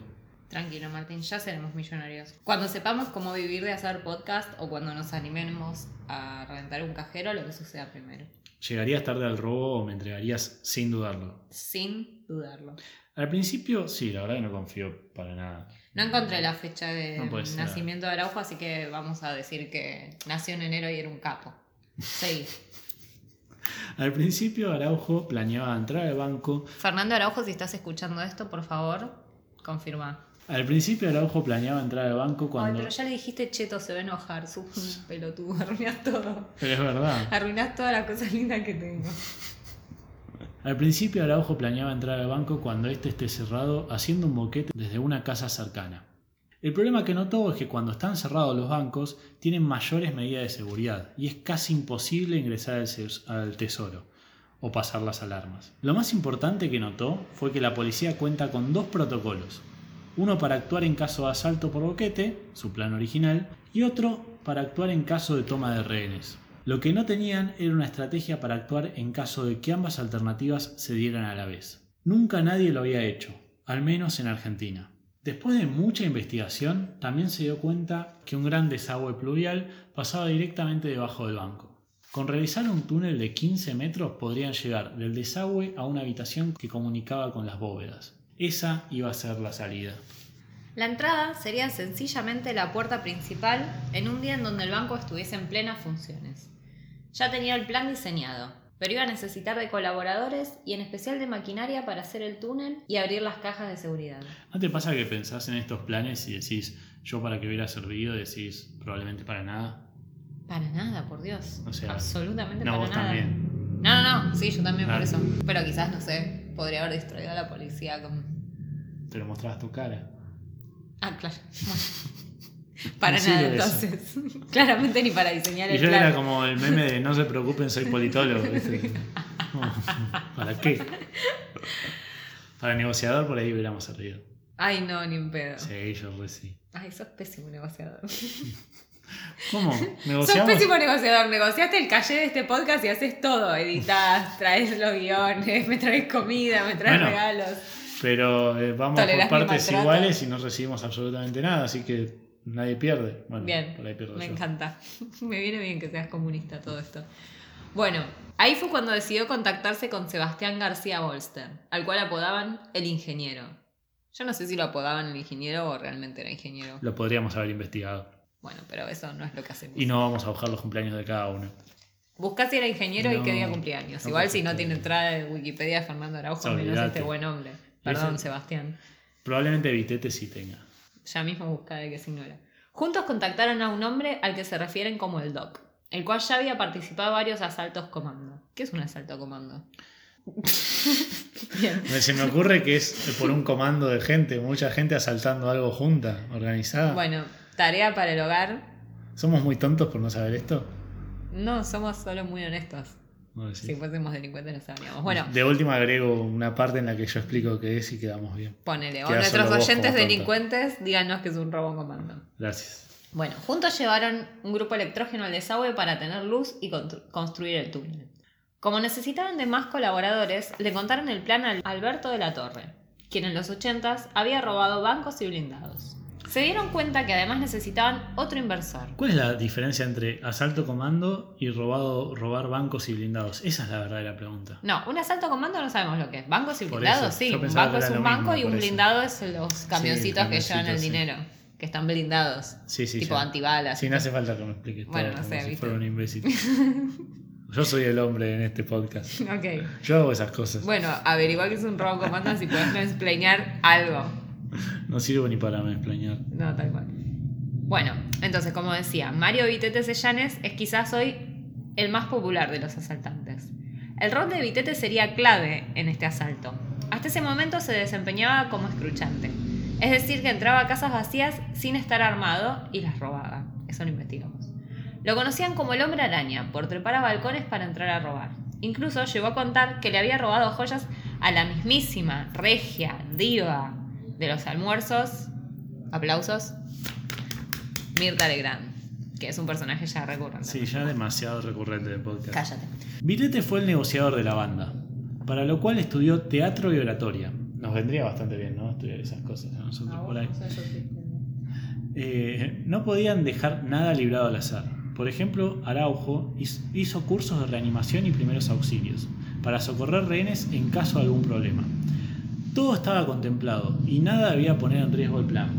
Speaker 1: Tranquilo, Martín, ya seremos millonarios. Cuando sepamos cómo vivir de hacer podcast o cuando nos animemos a reventar un cajero, lo que suceda primero.
Speaker 2: ¿Llegarías tarde al robo o me entregarías sin dudarlo?
Speaker 1: Sin dudarlo.
Speaker 2: Al principio, sí, la verdad que no confío para nada.
Speaker 1: No encontré la fecha de
Speaker 2: No
Speaker 1: nacimiento de Araujo, así que vamos a decir que nació en enero y era un capo. Sí. [laughs] [laughs]
Speaker 2: Al principio, Araujo planeaba entrar al banco.
Speaker 1: Fernando Araujo, si estás escuchando esto, por favor, confirma.
Speaker 2: Al principio, Araujo planeaba entrar al banco cuando.
Speaker 1: Ay, pero ya le dijiste cheto, se va a enojar, un pelotudo, [laughs] arruinás todo.
Speaker 2: Pero es verdad.
Speaker 1: Arruinás todas las cosas lindas que tengo.
Speaker 2: Al principio, Araujo planeaba entrar al banco cuando éste esté cerrado, haciendo un boquete desde una casa cercana. El problema que notó es que cuando están cerrados los bancos, tienen mayores medidas de seguridad y es casi imposible ingresar al tesoro o pasar las alarmas. Lo más importante que notó fue que la policía cuenta con dos protocolos. Uno para actuar en caso de asalto por boquete, su plan original, y otro para actuar en caso de toma de rehenes. Lo que no tenían era una estrategia para actuar en caso de que ambas alternativas se dieran a la vez. Nunca nadie lo había hecho, al menos en Argentina. Después de mucha investigación, también se dio cuenta que un gran desagüe pluvial pasaba directamente debajo del banco. Con realizar un túnel de 15 metros podrían llegar del desagüe a una habitación que comunicaba con las bóvedas. Esa iba a ser la salida.
Speaker 1: La entrada sería sencillamente la puerta principal en un día en donde el banco estuviese en plenas funciones. Ya tenía el plan diseñado, pero iba a necesitar de colaboradores y en especial de maquinaria para hacer el túnel y abrir las cajas de seguridad.
Speaker 2: ¿No te pasa que pensás en estos planes y decís, yo para qué hubiera servido? Decís, probablemente para nada.
Speaker 1: Para nada, por Dios.
Speaker 2: O sea,
Speaker 1: Absolutamente
Speaker 2: No,
Speaker 1: para
Speaker 2: vos
Speaker 1: nada.
Speaker 2: también.
Speaker 1: No, no, no, sí, yo también
Speaker 2: Ah.
Speaker 1: por eso. Pero quizás, no sé, podría haber distraído a la policía con...
Speaker 2: Pero mostrabas tu cara.
Speaker 1: Ah, claro. [laughs] Para
Speaker 2: No
Speaker 1: nada, entonces. [laughs] Claramente ni para diseñar
Speaker 2: Y
Speaker 1: el
Speaker 2: yo
Speaker 1: plan.
Speaker 2: era como el meme de no se preocupen, soy politólogo. [laughs] ¿Para qué? Para negociador por ahí hubiéramos servido.
Speaker 1: Ay, no, ni en pedo.
Speaker 2: Sí, yo re sí.
Speaker 1: Ay, sos pésimo negociador.
Speaker 2: ¿Cómo? [laughs]
Speaker 1: Sos
Speaker 2: ¿Negociamos?
Speaker 1: pésimo negociador. Negociaste el calle de este podcast y haces todo. Editás, [laughs] traes los guiones, me traes comida, me traes
Speaker 2: Bueno,
Speaker 1: regalos.
Speaker 2: Pero eh, vamos
Speaker 1: Tolerás
Speaker 2: por partes iguales y no recibimos absolutamente nada, así que nadie pierde. Bueno,
Speaker 1: Bien,
Speaker 2: por ahí pierdo
Speaker 1: me
Speaker 2: yo.
Speaker 1: encanta. [laughs] Me viene bien que seas comunista todo esto. Bueno, ahí fue cuando decidió contactarse con Sebastián García Bolster, al cual apodaban el ingeniero. Yo no sé si lo apodaban el ingeniero o realmente era ingeniero.
Speaker 2: Lo podríamos haber investigado.
Speaker 1: Bueno, pero eso no es lo que hacemos.
Speaker 2: Y no vamos a buscar los cumpleaños de cada uno.
Speaker 1: Buscá si era ingeniero y qué día cumpleaños.
Speaker 2: no
Speaker 1: Igual si no tiene entrada de Wikipedia de Fernando Araujo, menos este buen hombre. Perdón, Sebastián.
Speaker 2: Probablemente Vitete sí tenga.
Speaker 1: Ya mismo busca de qué signo era. Juntos contactaron a un hombre al que se refieren como el Doc, el cual ya había participado en varios asaltos comando. ¿Qué es un asalto comando? [laughs] Bien.
Speaker 2: Se me ocurre que es por un comando de gente, mucha gente asaltando algo junta, organizada.
Speaker 1: Bueno, tarea para el hogar.
Speaker 2: ¿Somos muy tontos por no saber esto?
Speaker 1: No, somos solo muy honestos.
Speaker 2: No.
Speaker 1: Si fuésemos delincuentes lo sabríamos. Bueno,
Speaker 2: De última agrego una parte en la que yo explico qué es y quedamos bien.
Speaker 1: ponele. O nuestros oyentes delincuentes, díganos que es un robo comando.
Speaker 2: Gracias.
Speaker 1: Bueno, juntos llevaron un grupo electrógeno al desagüe para tener luz y constru- construir el túnel. Como necesitaban de más colaboradores, le contaron el plan a Alberto de la Torre, quien en los 80s había robado bancos y blindados. Se dieron cuenta que además necesitaban otro inversor.
Speaker 2: ¿Cuál es la diferencia entre asalto comando y robado, robar bancos y blindados? Esa es la verdadera pregunta.
Speaker 1: No, un asalto comando no sabemos lo que es. Bancos y
Speaker 2: Por
Speaker 1: blindados,
Speaker 2: eso,
Speaker 1: sí. Un banco es un banco
Speaker 2: mismo,
Speaker 1: y un blindado es los camioncitos que llevan el
Speaker 2: sí.
Speaker 1: dinero. Que están blindados.
Speaker 2: Sí, sí.
Speaker 1: tipo
Speaker 2: ya.
Speaker 1: antibalas.
Speaker 2: Sí, no hace falta que me expliques
Speaker 1: Bueno,
Speaker 2: todo
Speaker 1: no
Speaker 2: como
Speaker 1: sé,
Speaker 2: si
Speaker 1: ¿viste?
Speaker 2: fuera un imbécil. [laughs] Yo soy el hombre en este podcast.
Speaker 1: ok.
Speaker 2: Yo hago esas cosas.
Speaker 1: Bueno, averigua que es un robo comando si puedes mansplainear algo. [laughs]
Speaker 2: No sirvo ni para explañar.
Speaker 1: No, tal cual. Bueno, entonces, como decía, Mario Vitete Sellanes es quizás hoy el más popular de los asaltantes. El rol de Vitete sería clave en este asalto. Hasta ese momento se desempeñaba como escruchante. Es decir, que entraba a casas vacías sin estar armado y las robaba. Eso lo investigamos. Lo conocían como el hombre araña, por trepar a balcones para entrar a robar. Incluso llegó a contar que le había robado joyas a la mismísima regia diva de los almuerzos. Aplausos. Mirta Legrand, que es un personaje ya recurrente.
Speaker 2: Sí, ya demasiado recurrente del podcast.
Speaker 1: Cállate.
Speaker 2: Vitete fue el negociador de la banda, para lo cual estudió teatro y oratoria. Nos vendría bastante bien, ¿no? Estudiar esas cosas a nosotros por ahí. Eh, no podían dejar nada librado al azar. Por ejemplo, Araujo hiz- hizo cursos de reanimación y primeros auxilios para socorrer rehenes en caso de algún problema. Todo estaba contemplado y nada debía poner en riesgo el plan.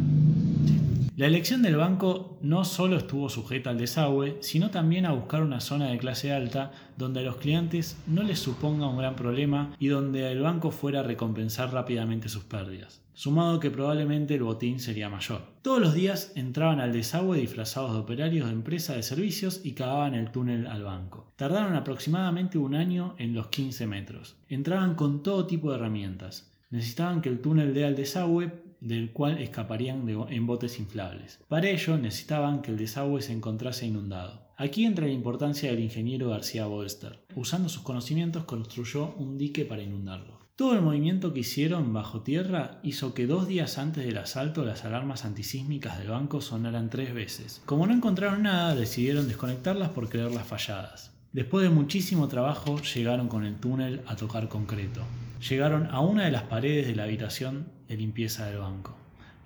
Speaker 2: La elección del banco no solo estuvo sujeta al desagüe, sino también a buscar una zona de clase alta donde a los clientes no les suponga un gran problema y donde el banco fuera a recompensar rápidamente sus pérdidas, sumado que probablemente el botín sería mayor. Todos los días entraban al desagüe disfrazados de operarios de empresa de servicios y cavaban el túnel al banco. Tardaron aproximadamente un año en los 15 metros. Entraban con todo tipo de herramientas. Necesitaban que el túnel dé al desagüe del cual escaparían en botes inflables. Para ello necesitaban que el desagüe se encontrase inundado. Aquí entra la importancia del ingeniero García Bolster. Usando sus conocimientos construyó un dique para inundarlo. Todo el movimiento que hicieron bajo tierra hizo que dos días antes del asalto las alarmas antisísmicas del banco sonaran tres veces. Como no encontraron nada, decidieron desconectarlas por creerlas falladas. Después de muchísimo trabajo, llegaron con el túnel a tocar concreto. Llegaron a una de las paredes de la habitación de limpieza del banco.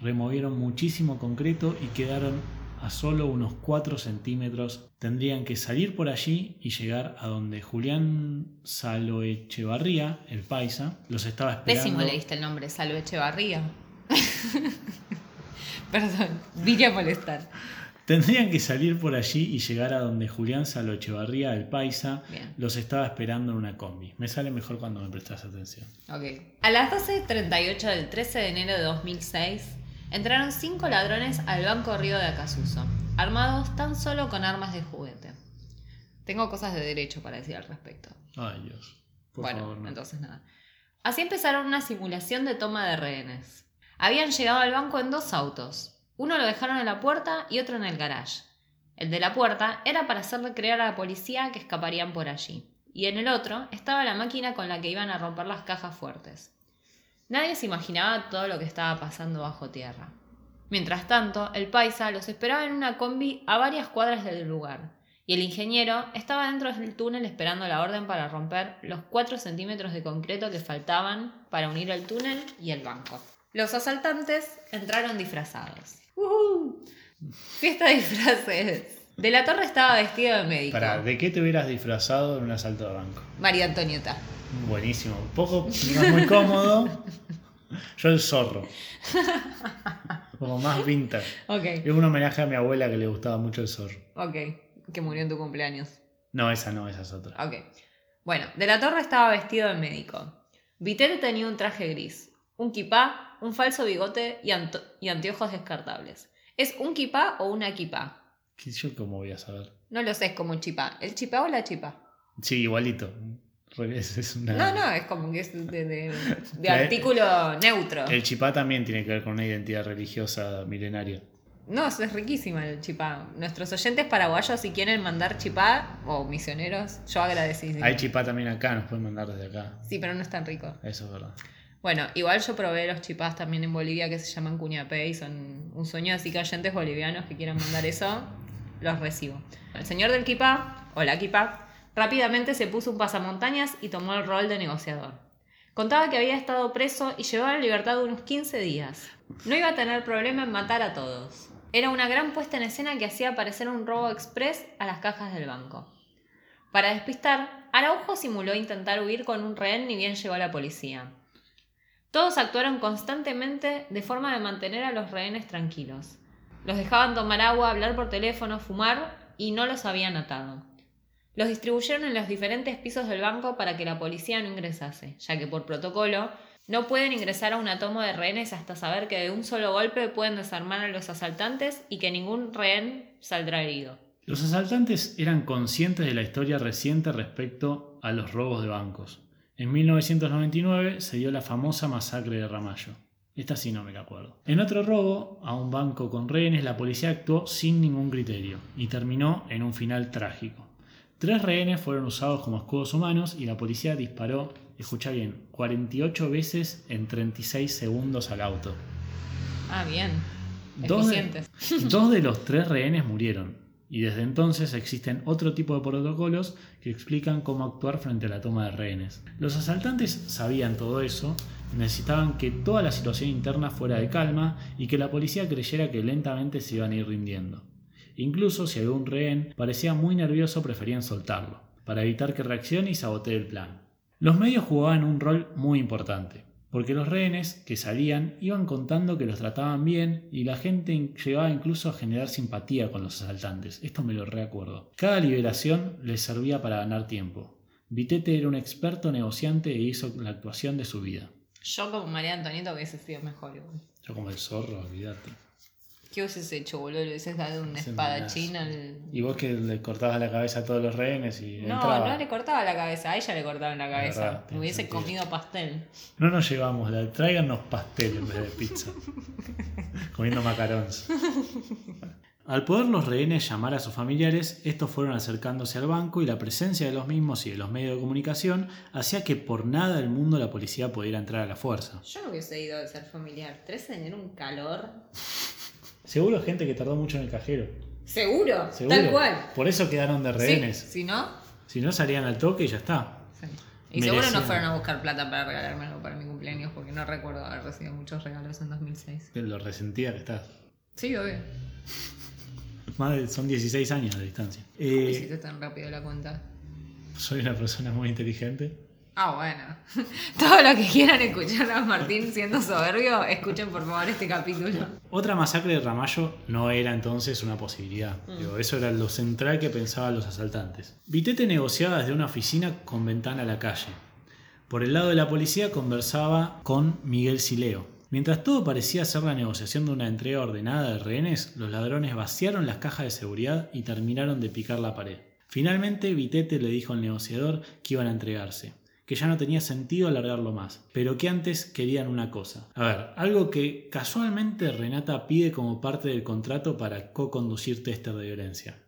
Speaker 2: Removieron muchísimo concreto y quedaron a solo unos 4 centímetros. Tendrían que salir por allí y llegar a donde Julián Saloechevarría, el paisa, los estaba esperando.
Speaker 1: Pésimo le diste el nombre, Salvo Echevarría. [laughs] Perdón, vine a molestar.
Speaker 2: Tendrían que salir por allí y llegar a donde Julián Saloechevarría, el paisa,
Speaker 1: Bien.
Speaker 2: los estaba esperando en una combi. Me sale mejor cuando me prestas atención.
Speaker 1: Ok. A las 12.38 del 13 de enero de 2006, entraron cinco ladrones al Banco Río de Acasuso, armados tan solo con armas de juguete. Tengo cosas de derecho para decir al respecto.
Speaker 2: Ay, Dios. Por
Speaker 1: bueno,
Speaker 2: favor, no.
Speaker 1: entonces nada. Así empezaron una simulación de toma de rehenes. Habían llegado al banco en dos autos. Uno lo dejaron en la puerta y otro en el garage. El de la puerta era para hacerle creer a la policía que escaparían por allí. Y en el otro estaba la máquina con la que iban a romper las cajas fuertes. Nadie se imaginaba todo lo que estaba pasando bajo tierra. Mientras tanto, el paisa los esperaba en una combi a varias cuadras del lugar, y el ingeniero estaba dentro del túnel esperando la orden para romper los 4 centímetros de concreto que faltaban para unir el túnel y el banco. Los asaltantes entraron disfrazados. Fiesta de disfraces. De la Torre estaba vestido de médico.
Speaker 2: Pará, ¿de qué te hubieras disfrazado en un asalto de banco?
Speaker 1: María Antonieta.
Speaker 2: Buenísimo. Un poco, no es muy cómodo. Yo el zorro. Como más vintage.
Speaker 1: Ok,
Speaker 2: Es un homenaje a mi abuela que le gustaba mucho el zorro.
Speaker 1: ok. Que murió en tu cumpleaños.
Speaker 2: No, esa no, esa es otra.
Speaker 1: Ok. Bueno, de la Torre estaba vestido de médico. Vitete tenía un traje gris, un kipá, un falso bigote y, anto- y anteojos descartables. ¿Es un kipá o una kipá?
Speaker 2: ¿Qué- ¿Yo cómo voy a saber?
Speaker 1: No lo sé, es como un chipá. ¿El chipá o la chipá?
Speaker 2: Sí, igualito. Es, [laughs] es una...
Speaker 1: No, no, es como que es de, de- [laughs] de
Speaker 2: La-
Speaker 1: artículo neutro.
Speaker 2: El chipá también tiene que ver con una identidad religiosa milenaria.
Speaker 1: No, eso es riquísima el chipá. Nuestros oyentes paraguayos, si quieren mandar chipá o misioneros, yo agradecidísima.
Speaker 2: Hay chipá también acá, nos pueden mandar desde acá.
Speaker 1: Sí, pero no es tan rico.
Speaker 2: Eso es verdad.
Speaker 1: Bueno, igual yo probé los chipás también en Bolivia que se llaman cuñapé y son un sueño, así que oyentes bolivianos que quieran mandar eso, los recibo. El señor del kipá, o la kipá, rápidamente se puso un pasamontañas y tomó el rol de negociador. Contaba que había estado preso y llevaba la libertad unos 15 días. No iba a tener problema en matar a todos. Era una gran puesta en escena que hacía parecer un robo express a las cajas del banco. Para despistar, Araujo simuló intentar huir con un rehén ni bien llegó a la policía. Todos actuaron constantemente de forma de mantener a los rehenes tranquilos. Los dejaban tomar agua, hablar por teléfono, fumar y no los habían atado. Los distribuyeron en los diferentes pisos del banco para que la policía no ingresase, ya que por protocolo no pueden ingresar a una toma de rehenes hasta saber que de un solo golpe pueden desarmar a los asaltantes y que ningún rehén saldrá herido.
Speaker 2: Los asaltantes eran conscientes de la historia reciente respecto a los robos de bancos. En 1999 se dio la famosa masacre de Ramallo. Esta sí no me la acuerdo. En otro robo, a un banco con rehenes, la policía actuó sin ningún criterio y terminó en un final trágico. Tres rehenes fueron usados como escudos humanos y la policía disparó, escucha bien, 48 veces en 36 segundos al auto.
Speaker 1: Ah, bien.
Speaker 2: Dos de, [laughs] dos de los tres rehenes murieron y desde entonces existen otro tipo de protocolos que explican cómo actuar frente a la toma de rehenes. Los asaltantes sabían todo eso, necesitaban que toda la situación interna fuera de calma y que la policía creyera que lentamente se iban a ir rindiendo. Incluso si algún rehén parecía muy nervioso preferían soltarlo, para evitar que reaccione y sabotee el plan. Los medios jugaban un rol muy importante, porque los rehenes que salían iban contando que los trataban bien y la gente llegaba incluso a generar simpatía con los asaltantes. Esto me lo recuerdo. Cada liberación les servía para ganar tiempo. Vitete era un experto negociante e hizo la actuación de su vida.
Speaker 1: Yo como María Antonieta hubiese sido mejor. igual.
Speaker 2: Yo como el zorro, olvídate.
Speaker 1: ¿Qué hubieses hecho, boludo? Le hubieses dado un
Speaker 2: Haciendo
Speaker 1: espadachín al...
Speaker 2: Y vos que le cortabas la cabeza a todos los rehenes y
Speaker 1: No,
Speaker 2: entraba.
Speaker 1: no le cortaba la cabeza, a ella le cortaban la cabeza.
Speaker 2: verdad, tiene
Speaker 1: hubiese
Speaker 2: sentido.
Speaker 1: comido pastel.
Speaker 2: No nos llevamos, la- tráiganos pastel en vez de pizza. [laughs] Comiendo macarons. Al poder los rehenes llamar a sus familiares, estos fueron acercándose al banco y la presencia de los mismos y de los medios de comunicación hacía que por nada del mundo la policía pudiera entrar a la fuerza.
Speaker 1: Yo no hubiese ido de ser familiar. Tres tener un calor.
Speaker 2: Seguro gente que tardó mucho en el cajero.
Speaker 1: Seguro,
Speaker 2: Seguro.
Speaker 1: tal cual.
Speaker 2: Por eso quedaron de
Speaker 1: Sí,
Speaker 2: rehenes.
Speaker 1: Si no,
Speaker 2: Si no salían al toque y ya está.
Speaker 1: sí. Y seguro no
Speaker 2: Merecían.
Speaker 1: fueron a buscar plata para regalarme algo para mi cumpleaños porque no recuerdo haber recibido muchos regalos en 2006.
Speaker 2: Lo resentía que estás.
Speaker 1: Sí, obvio.
Speaker 2: Más de- son 16 años de distancia.
Speaker 1: ¿Cómo
Speaker 2: Eh,
Speaker 1: hiciste tan rápido la cuenta?
Speaker 2: soy una persona muy inteligente.
Speaker 1: Ah, bueno. [laughs] Todo lo que quieran escuchar a Martín siendo soberbio, escuchen por favor este capítulo.
Speaker 2: Otra masacre de Ramallo no era entonces una posibilidad.
Speaker 1: Mm.
Speaker 2: Digo, eso era lo central que pensaban los asaltantes. Vitete negociaba desde una oficina con ventana a la calle. Por el lado de la policía conversaba con Miguel Sileo. Mientras todo parecía ser la negociación de una entrega ordenada de rehenes, los ladrones vaciaron las cajas de seguridad y terminaron de picar la pared. Finalmente, Vitete le dijo al negociador que iban a entregarse, que ya no tenía sentido alargarlo más, pero que antes querían una cosa. A ver, algo que casualmente Renata pide como parte del contrato para co-conducir tester de violencia.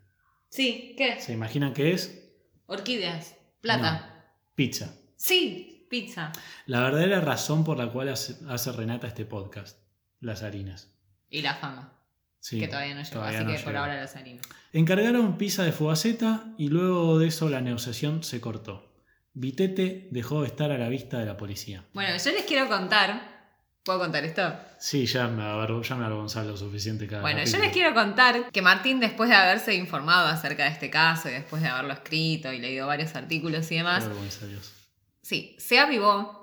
Speaker 1: Sí, ¿qué?
Speaker 2: ¿Se imaginan qué es?
Speaker 1: Orquídeas. Plata.
Speaker 2: Pizza.
Speaker 1: Sí, pizza.
Speaker 2: La verdadera razón por la cual hace, Renata este podcast. Las harinas.
Speaker 1: Y la fama,
Speaker 2: Sí,
Speaker 1: que todavía no llegó.
Speaker 2: todavía
Speaker 1: así
Speaker 2: no
Speaker 1: que por ahora las harinas.
Speaker 2: Encargaron pizza de fogaceta y luego de eso la negociación se cortó. Vitete dejó de estar a la vista de la policía.
Speaker 1: Bueno, yo les quiero contar. ¿Puedo contar esto?
Speaker 2: Sí, ya me, ya me avergonzaba lo suficiente cada
Speaker 1: Bueno, yo les quiero contar que Martín, después de haberse informado acerca de este caso y después de haberlo escrito y leído varios artículos y
Speaker 2: Qué
Speaker 1: demás,
Speaker 2: vergüenza, Dios.
Speaker 1: sí, se avivó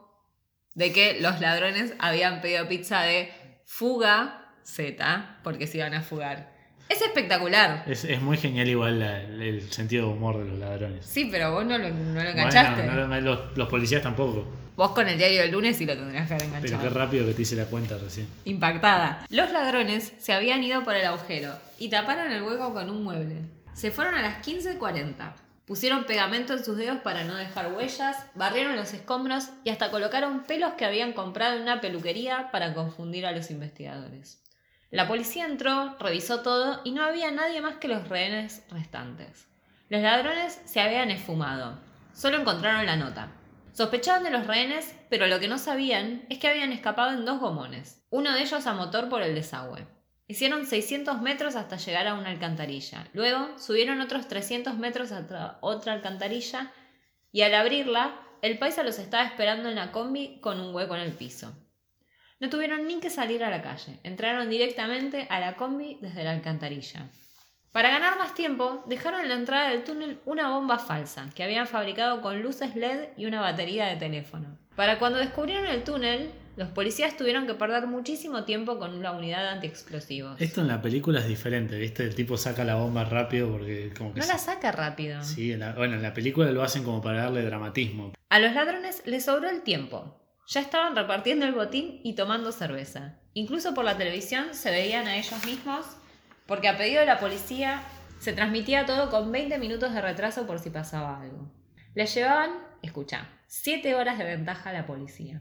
Speaker 1: de que los ladrones habían pedido pizza de fuga Z, porque se iban a fugar. Es espectacular.
Speaker 2: Es, es muy genial igual la- el sentido de humor de los ladrones.
Speaker 1: Sí, pero vos no lo, no lo
Speaker 2: Bueno,
Speaker 1: enganchaste.
Speaker 2: no lo- los, los policías tampoco.
Speaker 1: Vos con el diario del lunes sí lo tendrías que haber
Speaker 2: Pero
Speaker 1: enganchado.
Speaker 2: qué rápido que te hice la cuenta recién.
Speaker 1: Impactada. Los ladrones se habían ido por el agujero y taparon el hueco con un mueble. Se fueron a las 15.40. Pusieron pegamento en sus dedos para no dejar huellas, barrieron los escombros y hasta colocaron pelos que habían comprado en una peluquería para confundir a los investigadores. La policía entró, revisó todo y no había nadie más que los rehenes restantes. Los ladrones se habían esfumado. Solo encontraron la nota. Sospechaban de los rehenes, pero lo que no sabían es que habían escapado en dos gomones, uno de ellos a motor por el desagüe. Hicieron 600 metros hasta llegar a una alcantarilla. Luego subieron otros 300 metros hasta otra alcantarilla y al abrirla el paisa los estaba esperando en la combi con un hueco en el piso. No tuvieron ni que salir a la calle, entraron directamente a la combi desde la alcantarilla. Para ganar más tiempo, dejaron en la entrada del túnel una bomba falsa que habían fabricado con luces LED y una batería de teléfono. Para cuando descubrieron el túnel, los policías tuvieron que perder muchísimo tiempo con una unidad antiexplosivos.
Speaker 2: Esto en la película es diferente, ¿viste? El tipo saca la bomba rápido porque como que...
Speaker 1: No la saca rápido.
Speaker 2: Sí, en la- bueno, en la película lo hacen como para darle dramatismo.
Speaker 1: A los ladrones les sobró el tiempo. Ya estaban repartiendo el botín y tomando cerveza. Incluso por la televisión se veían a ellos mismos, porque a pedido de la policía se transmitía todo con 20 minutos de retraso por si pasaba algo. Les llevaban, escucha, 7 horas de ventaja a la policía.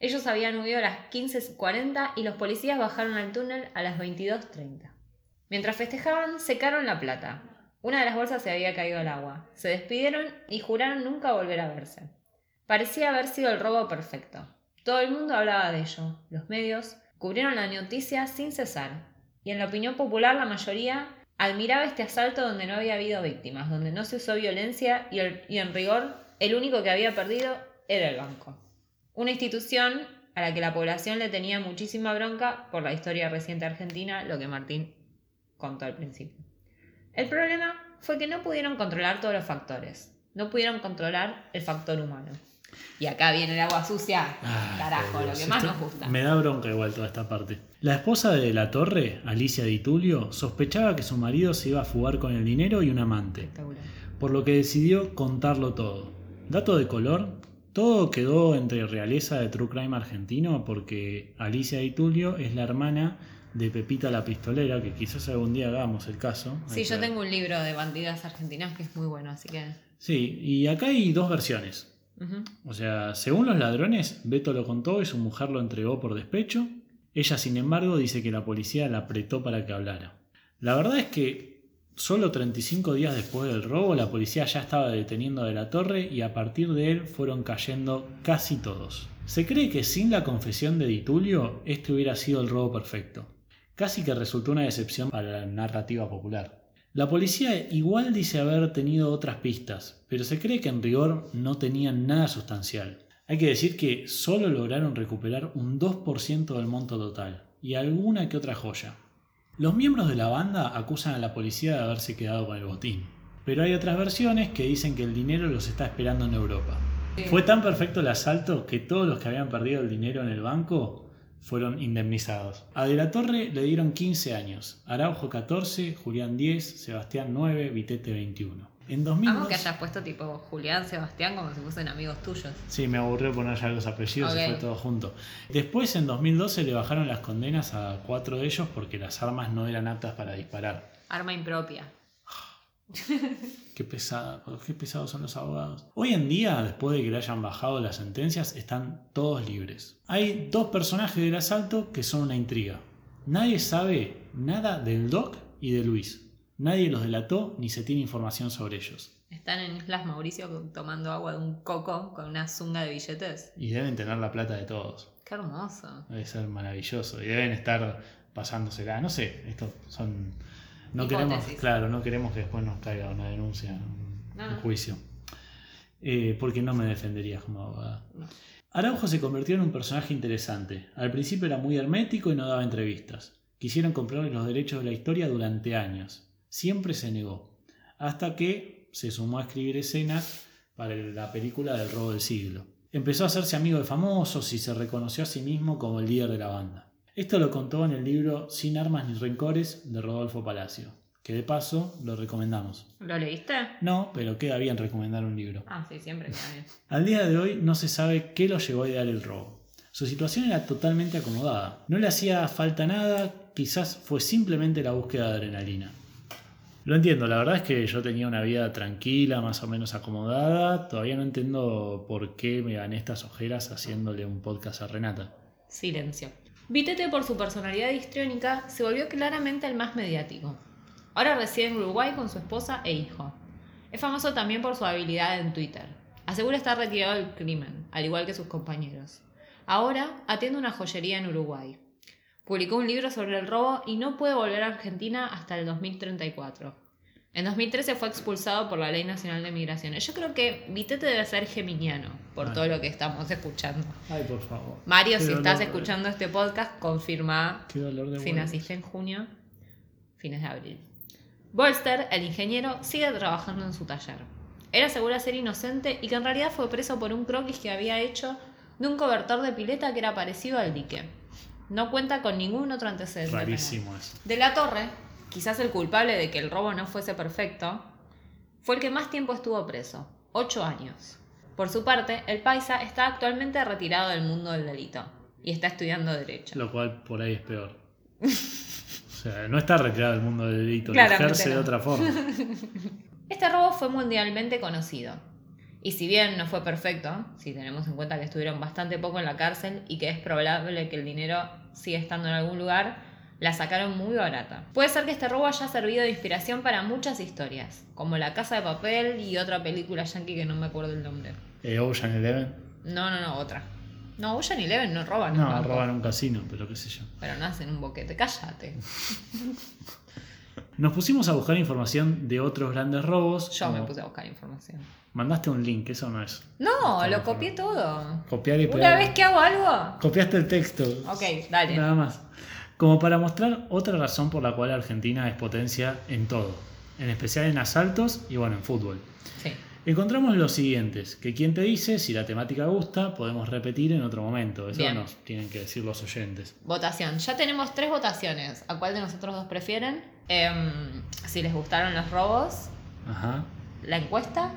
Speaker 1: Ellos habían huido a las 15.40 y los policías bajaron al túnel a las 22.30. Mientras festejaban, secaron la plata. Una de las bolsas se había caído al agua. Se despidieron y juraron nunca volver a verse. Parecía haber sido el robo perfecto. Todo el mundo hablaba de ello. Los medios cubrieron la noticia sin cesar. Y en la opinión popular la mayoría admiraba este asalto donde no había habido víctimas, donde no se usó violencia y, y en rigor el único que había perdido era el banco. Una institución a la que la población le tenía muchísima bronca por la historia reciente argentina, lo que Martín contó al principio. El problema fue que no pudieron controlar todos los factores. No pudieron controlar el factor humano. Y acá viene el agua sucia.
Speaker 2: Ay,
Speaker 1: Carajo, lo que más nos gusta.
Speaker 2: Me da bronca igual toda esta parte. La esposa de la torre, Alicia Di Tulio, sospechaba que su marido se iba a fugar con el dinero y un amante, por lo que decidió contarlo todo. Dato de color, todo quedó entre realeza de True Crime argentino porque Alicia Di Tulio es la hermana de Pepita la Pistolera, que quizás algún día hagamos el caso.
Speaker 1: Sí, yo tengo un libro de bandidas argentinas que es muy bueno, así que.
Speaker 2: Sí, y acá hay dos versiones. O sea, según los ladrones, Beto lo contó y su mujer lo entregó por despecho. Ella, sin embargo, dice que la policía la apretó para que hablara. La verdad es que solo 35 días después del robo, la policía ya estaba deteniendo a de la torre y a partir de él fueron cayendo casi todos. Se cree que sin la confesión de Ditulio, este hubiera sido el robo perfecto. Casi que resultó una decepción para la narrativa popular. La policía igual dice haber tenido otras pistas, pero se cree que en rigor no tenían nada sustancial. Hay que decir que solo lograron recuperar un 2% del monto total y alguna que otra joya. Los miembros de la banda acusan a la policía de haberse quedado con el botín, pero hay otras versiones que dicen que el dinero los está esperando en Europa.
Speaker 1: Sí.
Speaker 2: Fue tan perfecto el asalto que todos los que habían perdido el dinero en el banco fueron indemnizados. A De la Torre le dieron 15 años, Araujo 14, Julián 10, Sebastián 9, Vitete 21. En 2002...
Speaker 1: Amo que hayas puesto tipo Julián, Sebastián como si fuesen amigos tuyos.
Speaker 2: Sí, me aburrió poner ya los apellidos
Speaker 1: Ok.
Speaker 2: y fue todo junto. Después, en 2012, le bajaron las condenas a cuatro de ellos porque las armas no eran aptas para disparar.
Speaker 1: Arma impropia. [laughs]
Speaker 2: Qué pesada, qué pesados son los abogados. Hoy en día, después de que le hayan bajado las sentencias, están todos libres. Hay dos personajes del asalto que son una intriga. Nadie sabe nada del Doc y de Luis. Nadie los delató ni se tiene información sobre ellos.
Speaker 1: Están en Islas Mauricio tomando agua de un coco con una zunga de billetes.
Speaker 2: Y deben tener la plata de todos.
Speaker 1: Qué hermoso.
Speaker 2: Debe ser maravilloso. Y deben estar pasándosela. No sé, esto son. No
Speaker 1: Hipótesis.
Speaker 2: queremos, claro, no queremos que después nos caiga una denuncia, un,
Speaker 1: No,
Speaker 2: un
Speaker 1: no.
Speaker 2: juicio. Eh, porque no me defenderías como abogada.
Speaker 1: No.
Speaker 2: Araujo se convirtió en un personaje interesante. Al principio era muy hermético y no daba entrevistas. Quisieron comprarle los derechos de la historia durante años. Siempre se negó. Hasta que se sumó a escribir escenas para la película del robo del siglo. Empezó a hacerse amigo de famosos y se reconoció a sí mismo como el líder de la banda. Esto lo contó en el libro Sin armas ni rencores de Rodolfo Palacio, que de paso lo recomendamos.
Speaker 1: ¿Lo leíste?
Speaker 2: No, pero queda bien recomendar un libro.
Speaker 1: Ah, sí, siempre queda bien. [laughs]
Speaker 2: Al día de hoy no se sabe qué lo llevó a idear el robo. Su situación era totalmente acomodada. No le hacía falta nada, quizás fue simplemente la búsqueda de adrenalina. Lo entiendo, la verdad es que yo tenía una vida tranquila, más o menos acomodada. Todavía no entiendo por qué me gané estas ojeras haciéndole un podcast a Renata.
Speaker 1: Silencio. Vitete, por su personalidad histriónica, se volvió claramente el más mediático. Ahora reside en Uruguay con su esposa e hijo. Es famoso también por su habilidad en Twitter. Asegura estar retirado del crimen, al igual que sus compañeros. Ahora atiende una joyería en Uruguay. Publicó un libro sobre el robo y no puede volver a Argentina hasta el 2034. En 2013 fue expulsado por la Ley Nacional de Migraciones. Yo creo que Vitete debe ser geminiano, por
Speaker 2: Ay.
Speaker 1: todo lo que estamos escuchando.
Speaker 2: Ay, por favor.
Speaker 1: Mario,
Speaker 2: Qué
Speaker 1: si estás
Speaker 2: dolor.
Speaker 1: escuchando este podcast, confirma
Speaker 2: Qué dolor de
Speaker 1: si
Speaker 2: huevos.
Speaker 1: naciste en junio, fines de abril. Bolster, el ingeniero, sigue trabajando en su taller. Él asegura ser inocente y que en realidad fue preso por un croquis que había hecho de un cobertor de pileta que era parecido al dique. No cuenta con ningún otro antecedente. penal.
Speaker 2: Rarísimo eso.
Speaker 1: De la Torre, quizás el culpable de que el robo no fuese perfecto, fue el que más tiempo estuvo preso, ocho años. Por su parte, el paisa está actualmente retirado del mundo del delito y está estudiando Derecho.
Speaker 2: Lo cual por ahí es peor. O sea, no está retirado del mundo del delito, lo ejerce de otra forma. [laughs]
Speaker 1: Este robo fue mundialmente conocido. Y si bien no fue perfecto, si tenemos en cuenta que estuvieron bastante poco en la cárcel y que es probable que el dinero siga estando en algún lugar, la sacaron muy barata. Puede ser que este robo haya servido de inspiración para muchas historias, como La Casa de Papel y otra película yankee que no me acuerdo el nombre.
Speaker 2: Eh, Ocean Eleven.
Speaker 1: No, no, no, otra. No, Ocean Eleven no roban.
Speaker 2: No,
Speaker 1: banco,
Speaker 2: roban un casino, pero qué sé yo.
Speaker 1: Pero no hacen un boquete, cállate. [laughs]
Speaker 2: Nos pusimos a buscar información de otros grandes robos.
Speaker 1: Yo me puse a buscar información.
Speaker 2: Mandaste un link, eso no es.
Speaker 1: No, lo copié todo.
Speaker 2: Copiar y
Speaker 1: Una
Speaker 2: pegar.
Speaker 1: vez que hago algo,
Speaker 2: Copiaste el texto.
Speaker 1: Ok, dale.
Speaker 2: Nada más. Como para mostrar otra razón por la cual Argentina es potencia en todo. En especial en asaltos y bueno, en fútbol.
Speaker 1: Sí.
Speaker 2: Encontramos los siguientes, que quien te dice, si la temática gusta, podemos repetir en otro momento. Eso
Speaker 1: Bien.
Speaker 2: nos tienen que decir los oyentes.
Speaker 1: Votación. Ya tenemos tres votaciones. ¿A cuál de nosotros dos prefieren? Em, si les gustaron los robos.
Speaker 2: Ajá.
Speaker 1: La encuesta.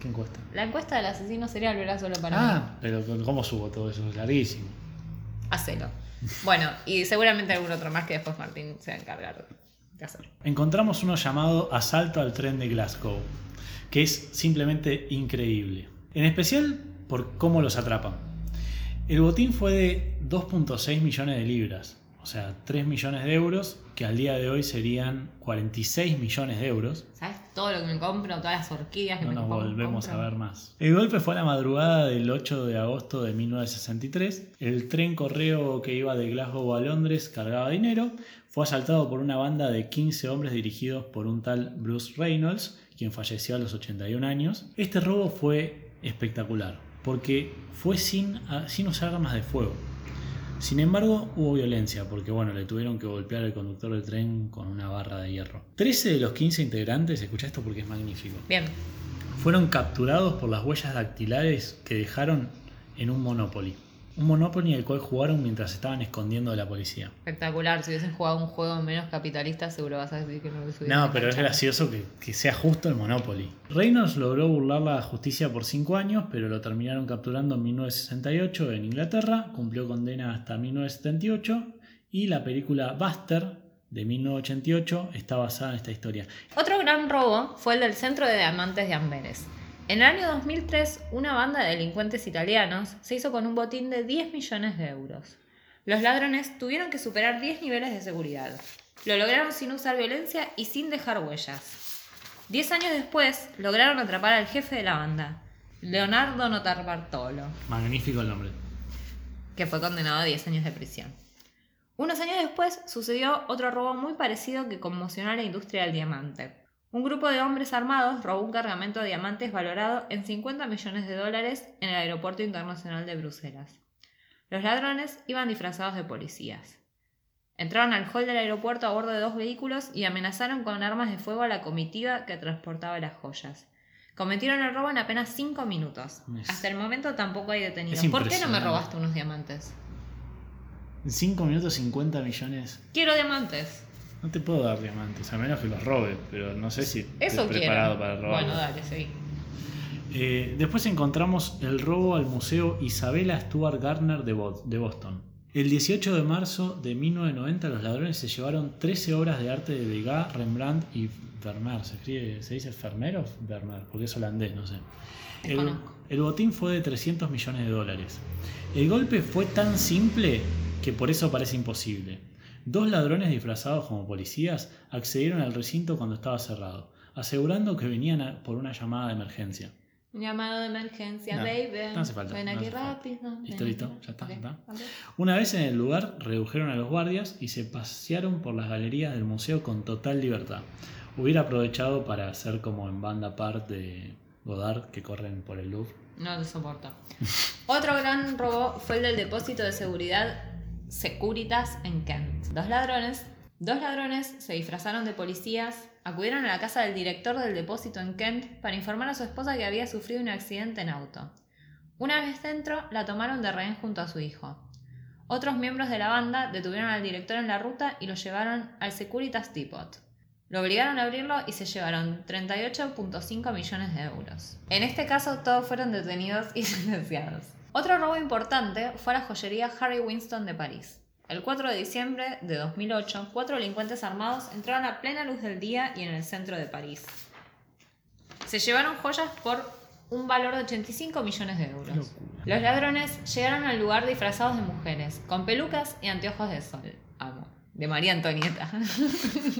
Speaker 2: ¿Qué encuesta?
Speaker 1: La encuesta del asesino serial verá solo para mí.
Speaker 2: Ah, pero ¿cómo subo todo eso? Es larguísimo.
Speaker 1: Hacelo. Bueno, y seguramente algún otro más que después Martín se va a encargar de hacer.
Speaker 2: Encontramos uno llamado Asalto al tren de Glasgow, que es simplemente increíble. En especial por cómo los atrapan. El botín fue de 2.6 millones de libras, o sea, 3 millones de euros, que al día de hoy serían 46 millones de euros.
Speaker 1: ¿Sabes todo lo que me compro? Todas las orquídeas que
Speaker 2: No
Speaker 1: me
Speaker 2: nos
Speaker 1: compro.
Speaker 2: volvemos a ver más. El golpe fue a la madrugada del 8 de agosto de 1963. El tren correo que iba de Glasgow a Londres cargaba dinero. Fue asaltado por una banda de 15 hombres dirigidos por un tal Bruce Reynolds, quien falleció a los 81 años. Este robo fue espectacular, porque fue sin, sin usar armas de fuego. Sin embargo, hubo violencia porque bueno, le tuvieron que golpear al conductor del tren con una barra de hierro. 13 de los 15 integrantes, escucha esto porque es magnífico,
Speaker 1: Bien.
Speaker 2: fueron capturados por las huellas dactilares que dejaron en un Monopoly. Un Monopoly el cual jugaron mientras estaban escondiendo de la policía.
Speaker 1: Espectacular. Si hubiesen jugado un juego menos capitalista, seguro vas a decir que no lo
Speaker 2: No, pero es gracioso que, que sea justo el Monopoly. Reynolds logró burlar la justicia por 5 años, pero lo terminaron capturando en 1968 en Inglaterra, cumplió condena hasta 1978 y la película Buster de 1988 está basada en esta historia.
Speaker 1: Otro gran robo fue el del Centro de Diamantes de Amberes. En el año 2003, una banda de delincuentes italianos se hizo con un botín de 10 millones de euros. Los ladrones tuvieron que superar 10 niveles de seguridad. Lo lograron sin usar violencia y sin dejar huellas. Diez años después, lograron atrapar al jefe de la banda, Leonardo Notarbartolo,
Speaker 2: Magnífico el nombre.
Speaker 1: que fue condenado a 10 años de prisión. Unos años después sucedió otro robo muy parecido que conmocionó a la industria del diamante. Un grupo de hombres armados robó un cargamento de diamantes valorado en 50 millones de dólares en el Aeropuerto Internacional de Bruselas. Los ladrones iban disfrazados de policías. Entraron al hall del aeropuerto a bordo de dos vehículos y amenazaron con armas de fuego a la comitiva que transportaba las joyas. Cometieron el robo en apenas 5 minutos.
Speaker 2: Es-
Speaker 1: Hasta el momento tampoco hay detenidos. ¿Por qué no me robaste unos diamantes?
Speaker 2: En 5 minutos 50 millones.
Speaker 1: Quiero diamantes.
Speaker 2: No te puedo dar diamantes, a menos que los robe, pero no sé si
Speaker 1: Eso
Speaker 2: estoy
Speaker 1: quiero.
Speaker 2: preparado para robar.
Speaker 1: Bueno, dale, seguí.
Speaker 2: Eh, después encontramos el robo al Museo Isabella Stuart Gardner de, Bo- de Boston. El 18 de marzo de 1990 los ladrones se llevaron 13 obras de arte de Degas, Rembrandt y Vermeer. ¿Se, escribe, ¿Se dice Vermeer o Vermeer? Porque es holandés, no sé. El, el botín fue de 300 millones de dólares. El golpe fue tan simple que por eso parece imposible. Dos ladrones disfrazados como policías accedieron al recinto cuando estaba cerrado, asegurando que venían a- por una llamada de emergencia.
Speaker 1: Un llamado de emergencia,
Speaker 2: No,
Speaker 1: baby.
Speaker 2: no hace falta,
Speaker 1: Ven aquí rápido.
Speaker 2: Listo, listo, ya está. Una vez en el lugar, redujeron a los guardias y se pasearon por las galerías del museo con total libertad. Hubiera aprovechado para hacer como en banda part de Godard que corren por el Louvre.
Speaker 1: No lo soporto. [laughs] Otro gran robo fue el del depósito de seguridad Securitas en Kent. Dos ladrones, dos ladrones se disfrazaron de policías, acudieron a la casa del director del depósito en Kent para informar a su esposa que había sufrido un accidente en auto. Una vez dentro, la tomaron de rehén junto a su hijo. Otros miembros de la banda detuvieron al director en la ruta y lo llevaron al Securitas Depot. Lo obligaron a abrirlo y se llevaron 38.5 millones de euros. En este caso, todos fueron detenidos y [laughs] sentenciados. Otro robo importante fue a la joyería Harry Winston de París. El 4 de diciembre de 2008, cuatro delincuentes armados entraron a plena luz del día y en el centro de París. Se llevaron joyas por un valor de 85 millones de euros. Los ladrones llegaron al lugar disfrazados de mujeres, con pelucas y anteojos de sol. Amo. De María Antonieta.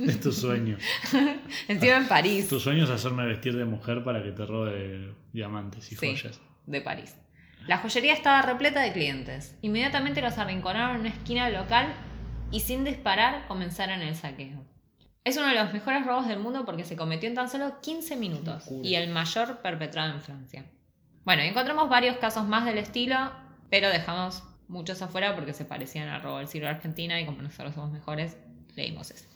Speaker 2: Es tu sueño. [laughs]
Speaker 1: Encima en París.
Speaker 2: Tu sueño es hacerme vestir de mujer para que te robe diamantes y
Speaker 1: Sí,
Speaker 2: joyas.
Speaker 1: de París. La joyería estaba repleta de clientes. Inmediatamente los arrinconaron en una esquina local y sin disparar comenzaron el saqueo. Es uno de los mejores robos del mundo porque se cometió en tan solo 15 minutos y el mayor perpetrado en Francia. Bueno, encontramos varios casos más del estilo, pero dejamos muchos afuera porque se parecían al robo del siglo de Argentina y como nosotros somos mejores, leímos ese.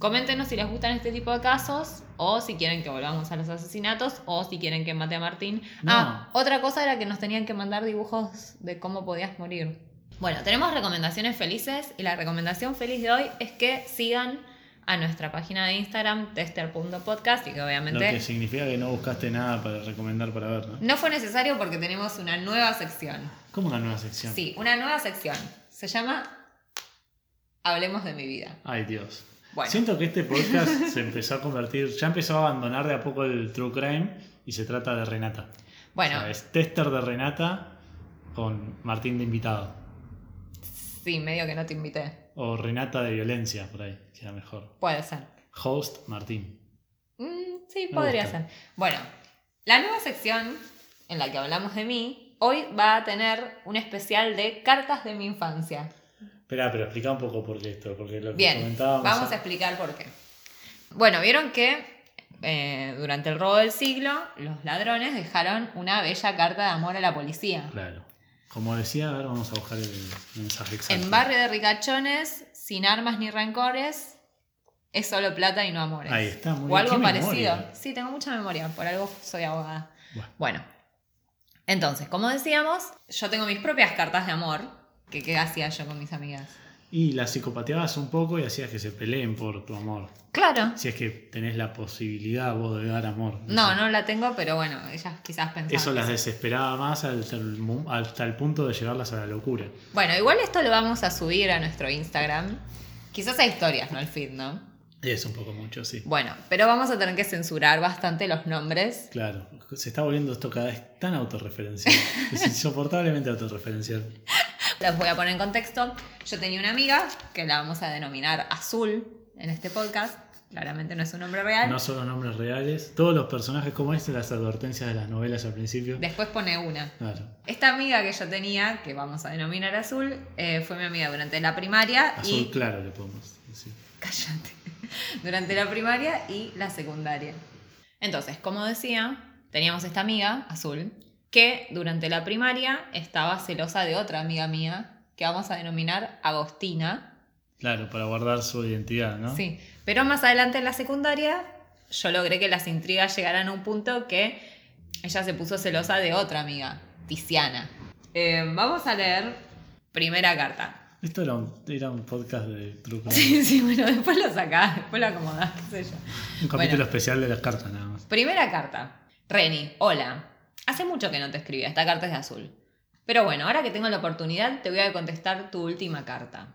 Speaker 1: Coméntenos si les gustan este tipo de casos o si quieren que volvamos a los asesinatos o si quieren que mate a Martín.
Speaker 2: No.
Speaker 1: Ah, otra cosa era que nos tenían que mandar dibujos de cómo podías morir. Bueno, tenemos recomendaciones felices y la recomendación feliz de hoy es que sigan a nuestra página de Instagram tester.podcast y que
Speaker 2: Lo
Speaker 1: obviamente
Speaker 2: que significa que no buscaste nada para recomendar para ver, ¿no?
Speaker 1: no fue necesario porque tenemos una nueva sección.
Speaker 2: Como una nueva sección.
Speaker 1: Sí, una nueva sección. Se llama Hablemos de mi vida.
Speaker 2: Ay, Dios.
Speaker 1: Bueno.
Speaker 2: Siento que este podcast [laughs] se empezó a convertir, ya empezó a abandonar de a poco el true crime y se trata de Renata.
Speaker 1: Bueno,
Speaker 2: O sea, es tester de Renata con Martín de invitado.
Speaker 1: sí, medio que no te invité.
Speaker 2: O Renata de violencia, por ahí, queda mejor.
Speaker 1: Puede ser.
Speaker 2: Host Martín.
Speaker 1: Mm, sí,
Speaker 2: Me
Speaker 1: podría
Speaker 2: gusta.
Speaker 1: ser. Bueno, la nueva sección en la que hablamos de mí, hoy va a tener un especial de cartas de mi infancia.
Speaker 2: Espera, pero explica un poco por qué esto, porque lo que
Speaker 1: Bien,
Speaker 2: comentábamos.
Speaker 1: vamos a explicar por qué. Bueno, vieron que eh, durante el robo del siglo, los ladrones dejaron una bella carta de amor a la policía.
Speaker 2: Claro. Como decía, a ver, vamos a buscar el mensaje exacto.
Speaker 1: En barrio de ricachones, sin armas ni rencores, es solo plata y no amores.
Speaker 2: Ahí está, muy
Speaker 1: O
Speaker 2: bien.
Speaker 1: algo
Speaker 2: Qué
Speaker 1: parecido.
Speaker 2: memoria.
Speaker 1: Sí, tengo mucha memoria, por algo soy abogada.
Speaker 2: Bueno.
Speaker 1: Bueno, entonces, como decíamos, yo tengo mis propias cartas de amor. Que qué hacía yo con mis amigas.
Speaker 2: Y la psicopateabas un poco y hacías que se peleen por tu amor.
Speaker 1: Claro.
Speaker 2: Si es que tenés la posibilidad vos de dar amor.
Speaker 1: No,
Speaker 2: sé.
Speaker 1: no la tengo, pero bueno, ellas quizás pensaban.
Speaker 2: Eso las desesperaba más hasta el, hasta el punto de llevarlas a la locura.
Speaker 1: Bueno, igual esto lo vamos a subir a nuestro Instagram. Quizás hay historias, no el feed, ¿no?
Speaker 2: Es un poco mucho, sí.
Speaker 1: Bueno, pero vamos a tener que censurar bastante los nombres.
Speaker 2: Claro, se está volviendo esto cada vez tan autorreferencial. [laughs] es insoportablemente autorreferencial.
Speaker 1: Los voy a poner en contexto. Yo tenía una amiga que la vamos a denominar Azul en este podcast. Claramente no es un nombre real.
Speaker 2: No son los nombres reales. Todos los personajes, como es las advertencias de las novelas al principio.
Speaker 1: Después pone una.
Speaker 2: Claro.
Speaker 1: Esta amiga que yo tenía, que vamos a denominar Azul, eh, fue mi amiga durante la primaria
Speaker 2: Azul
Speaker 1: y.
Speaker 2: claro le podemos decir.
Speaker 1: Cállate. [laughs] Durante la primaria y la secundaria. Entonces, como decía, teníamos esta amiga, Azul, que durante la primaria estaba celosa de otra amiga mía, que vamos a denominar Agostina.
Speaker 2: Claro, para guardar su identidad, ¿no?
Speaker 1: Sí, pero más adelante en la secundaria yo logré que las intrigas llegaran a un punto que ella se puso celosa de otra amiga, Tiziana. Eh, vamos a leer primera carta.
Speaker 2: Esto era un, era un podcast de Crime. [laughs]
Speaker 1: Sí, sí, bueno, después lo sacás, después lo acomodás, qué sé yo.
Speaker 2: Un capítulo
Speaker 1: Bueno.
Speaker 2: especial de las cartas nada más.
Speaker 1: Primera carta. Reni, hola. Hace mucho que no te escribía, esta carta es de azul. Pero bueno, ahora que tengo la oportunidad, te voy a contestar tu última carta.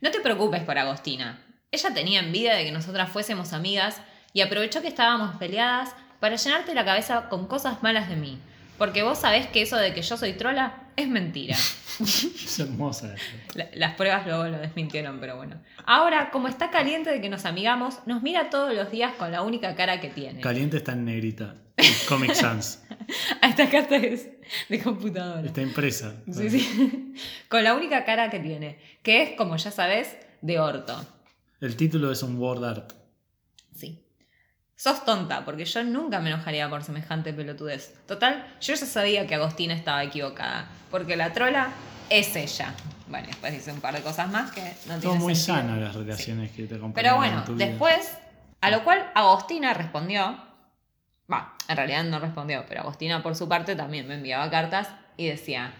Speaker 1: No te preocupes por Agostina. Ella tenía envidia de que nosotras fuésemos amigas y aprovechó que estábamos peleadas para llenarte la cabeza con cosas malas de mí. Porque vos sabés que eso de que yo soy trola es mentira. [laughs]
Speaker 2: Es hermosa.
Speaker 1: La- Las pruebas luego lo desmintieron, pero bueno. Ahora, como está caliente de que nos amigamos, nos mira todos los días con la única cara que tiene.
Speaker 2: Caliente está en negrita. Comic Sans. [laughs]
Speaker 1: Esta carta es de computadora.
Speaker 2: Está impresa.
Speaker 1: Sí, sí. [laughs] Con la única cara que tiene, que es, como ya sabes, de orto.
Speaker 2: El título es un word art.
Speaker 1: Sos tonta, porque yo nunca me enojaría por semejante pelotudez. Total, yo ya sabía que Agostina estaba equivocada, porque la trola es ella. Bueno, después dice un par de cosas más que no tienen
Speaker 2: muy
Speaker 1: sentido.
Speaker 2: sana las relaciones que te.
Speaker 1: Pero bueno,
Speaker 2: en tu vida.
Speaker 1: después, a lo cual Agostina respondió, va, en realidad no respondió, pero Agostina por su parte también me enviaba cartas y decía,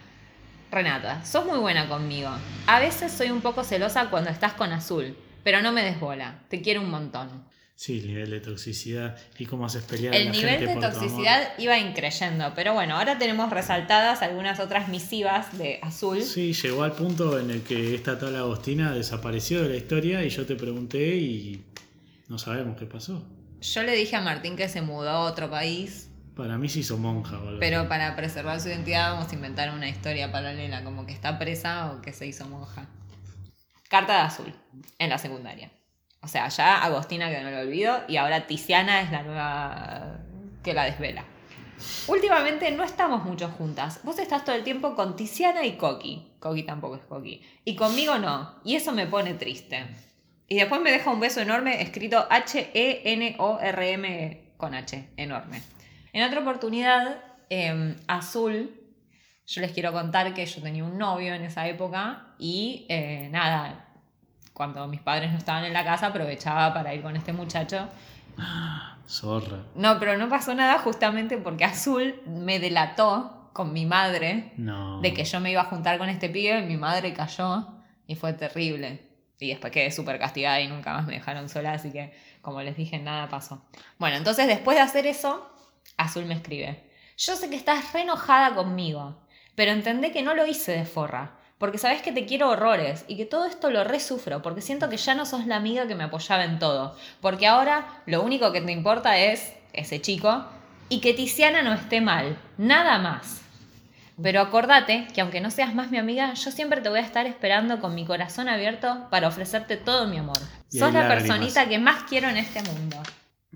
Speaker 1: Renata, sos muy buena conmigo. A veces soy un poco celosa cuando estás con Azul, pero no me des bola, te quiero un montón.
Speaker 2: Sí, el nivel de toxicidad y cómo haces pelear a
Speaker 1: El
Speaker 2: la
Speaker 1: nivel
Speaker 2: gente
Speaker 1: de
Speaker 2: por tu amor.
Speaker 1: toxicidad iba increyendo, pero bueno, ahora tenemos resaltadas algunas otras misivas de Azul.
Speaker 2: Sí, llegó al punto en el que esta tal Agostina desapareció de la historia y yo te pregunté y no sabemos qué pasó.
Speaker 1: Yo le dije a Martín que se mudó a otro país
Speaker 2: Para mí se hizo monja algo
Speaker 1: Pero para preservar su identidad vamos a inventar una historia paralela, como que está presa o que se hizo monja. Carta de azul, en la secundaria. O sea, ya Agostina que no lo olvido y ahora Tiziana es la nueva que la desvela. Últimamente no estamos mucho juntas. Vos estás todo el tiempo con Tiziana y Coqui. Coqui tampoco es Coqui. Y conmigo no. Y eso me pone triste. Y después me deja un beso enorme escrito H-E-N-O-R-M con H, enorme. En otra oportunidad, eh, Azul, yo les quiero contar que yo tenía un novio en esa época y eh, nada, cuando mis padres no estaban en la casa aprovechaba para ir con este muchacho.
Speaker 2: Zorra.
Speaker 1: No, pero no pasó nada justamente porque Azul me delató con mi madre
Speaker 2: No.
Speaker 1: de que yo me iba a juntar con este pibe, mi madre cayó y fue terrible. Y después quedé súper castigada y nunca más me dejaron sola, así que como les dije, nada pasó. Bueno, entonces después de hacer eso, Azul me escribe. Yo sé que estás re enojada conmigo, pero entendé que no lo hice de forra, porque sabes que te quiero horrores y que todo esto lo resufro, porque siento que ya no sos la amiga que me apoyaba en todo, porque ahora lo único que te importa es ese chico y que Tiziana no esté mal, nada más. Pero acordate que aunque no seas más mi amiga, yo siempre te voy a estar esperando con mi corazón abierto para ofrecerte todo mi amor. Sos la personita que más quiero en este mundo.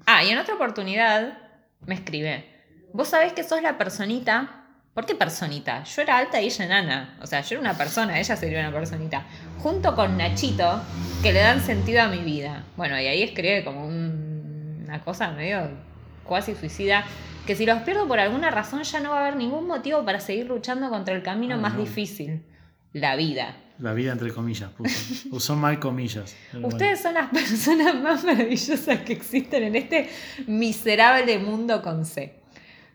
Speaker 1: Ah, y en otra oportunidad me escribe, vos sabés que sos la personita... ¿Por qué personita? Yo era alta y ella enana. O sea, yo era una persona, ella sería una personita. Junto con Nachito, que le dan sentido a mi vida. Bueno, y ahí escribe como un- una cosa medio cuasi suicida. Que si los pierdo por alguna razón ya no va a haber ningún motivo para seguir luchando contra el camino
Speaker 2: Ay,
Speaker 1: más
Speaker 2: no.
Speaker 1: difícil. La vida.
Speaker 2: La vida entre comillas, puso. Usó mal comillas. [laughs] bueno.
Speaker 1: Ustedes son las [laughs] personas más maravillosas que existen en este miserable mundo con C.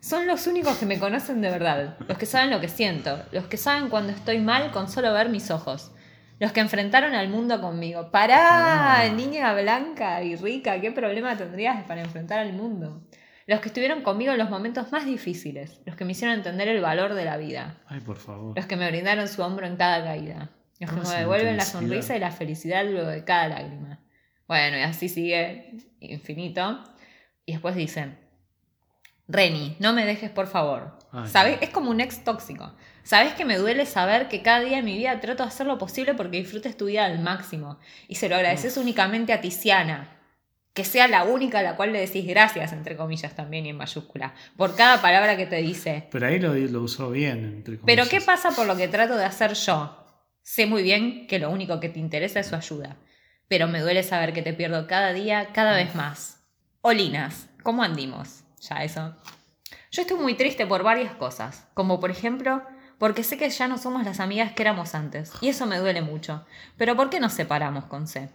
Speaker 1: Son los únicos que me conocen de verdad, los que saben lo que siento, los que saben cuando estoy mal con solo ver mis ojos, los que enfrentaron al mundo conmigo. Pará,
Speaker 2: Ah.
Speaker 1: niña blanca y rica, ¿qué problema tendrías para enfrentar al mundo? Los que estuvieron conmigo en los momentos más difíciles, los que me hicieron entender el valor de la vida,
Speaker 2: Ay, por favor.
Speaker 1: los que me brindaron su hombro en cada caída. Los que me devuelven la sonrisa y la felicidad luego de cada lágrima. Bueno, y así sigue infinito. Y después dice, Reni, no me dejes por favor.
Speaker 2: Ay.
Speaker 1: ¿Sabes? Es como un ex tóxico. Sabes que me duele saber que cada día de mi vida trato de hacer lo posible porque disfrutes tu vida al máximo. Y se lo agradeces únicamente a Tiziana. Que sea la única a la cual le decís gracias, entre comillas también y en mayúscula, por cada palabra que te dice.
Speaker 2: Pero ahí lo, lo usó bien, entre comillas.
Speaker 1: Pero ¿qué pasa por lo que trato de hacer yo? Sé muy bien que lo único que te interesa es su ayuda, pero me duele saber que te pierdo cada día, cada vez más. Olinas, ¿cómo andimos? Ya eso. Yo estoy muy triste por varias cosas, como por ejemplo, porque sé que ya no somos las amigas que éramos antes, y eso me duele mucho. Pero ¿por qué nos separamos con C?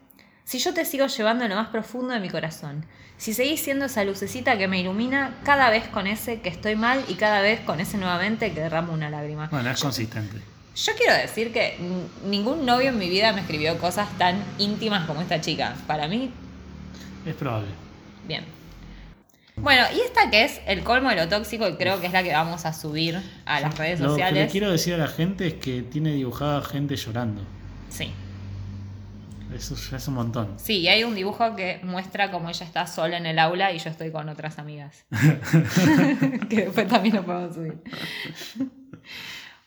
Speaker 1: Si yo te sigo llevando en lo más profundo de mi corazón, si seguís siendo esa lucecita que me ilumina cada vez con ese que estoy mal y cada vez con ese nuevamente que derramo una lágrima.
Speaker 2: Bueno, es consistente.
Speaker 1: Yo quiero decir que ningún novio en mi vida me escribió cosas tan íntimas como esta chica. Para mí,
Speaker 2: Es probable.
Speaker 1: bien. Bueno, y esta que es el colmo de lo tóxico y creo que es la que vamos a subir a las redes
Speaker 2: Lo que le
Speaker 1: sociales.
Speaker 2: quiero decir a la gente es que tiene dibujada gente llorando.
Speaker 1: Sí.
Speaker 2: Eso ya es un montón.
Speaker 1: Sí, y hay un dibujo que muestra como ella está sola en el aula y yo estoy con otras amigas. [laughs] [laughs] que después también lo podemos subir.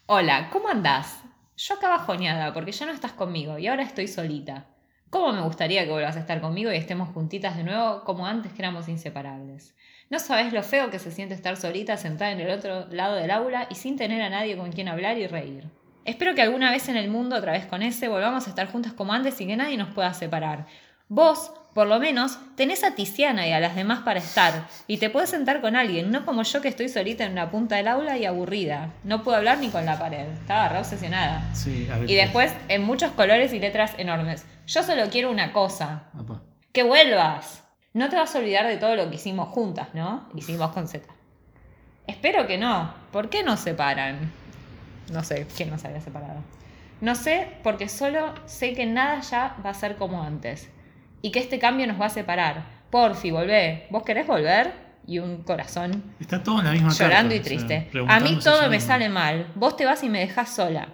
Speaker 1: Hola, ¿cómo andás? Yo acá bajoneada porque ya no estás conmigo y ahora estoy solita. ¿Cómo me gustaría que vuelvas a estar conmigo y estemos juntitas de nuevo como antes que éramos inseparables? No sabes lo feo que se siente estar solita sentada en el otro lado del aula y sin tener a nadie con quien hablar y reír. Espero que alguna vez en el mundo, otra vez con ese, volvamos a estar juntas como antes y que nadie nos pueda separar. Vos, por lo menos, tenés a Tiziana y a las demás para estar, y te puedes sentar con alguien, no como yo que estoy solita en una punta del aula y aburrida. No puedo hablar ni con la pared. Estaba re obsesionada.
Speaker 2: Sí, a ver.
Speaker 1: Y después, en muchos colores y letras enormes. Yo solo quiero una cosa.
Speaker 2: Apa.
Speaker 1: Que vuelvas. No te vas a olvidar de todo lo que hicimos juntas, ¿no? Hicimos con Z. Espero que no. ¿Por qué nos separan? No sé quién nos había separado. No sé, porque solo sé que nada ya va a ser como antes. Y que este cambio nos va a separar. Porfi, volvé. ¿Vos querés volver? Y un corazón
Speaker 2: Está todo en la misma
Speaker 1: llorando
Speaker 2: carta,
Speaker 1: y
Speaker 2: o sea,
Speaker 1: triste. a mí todo me sale mal. Vos te vas y me dejas sola.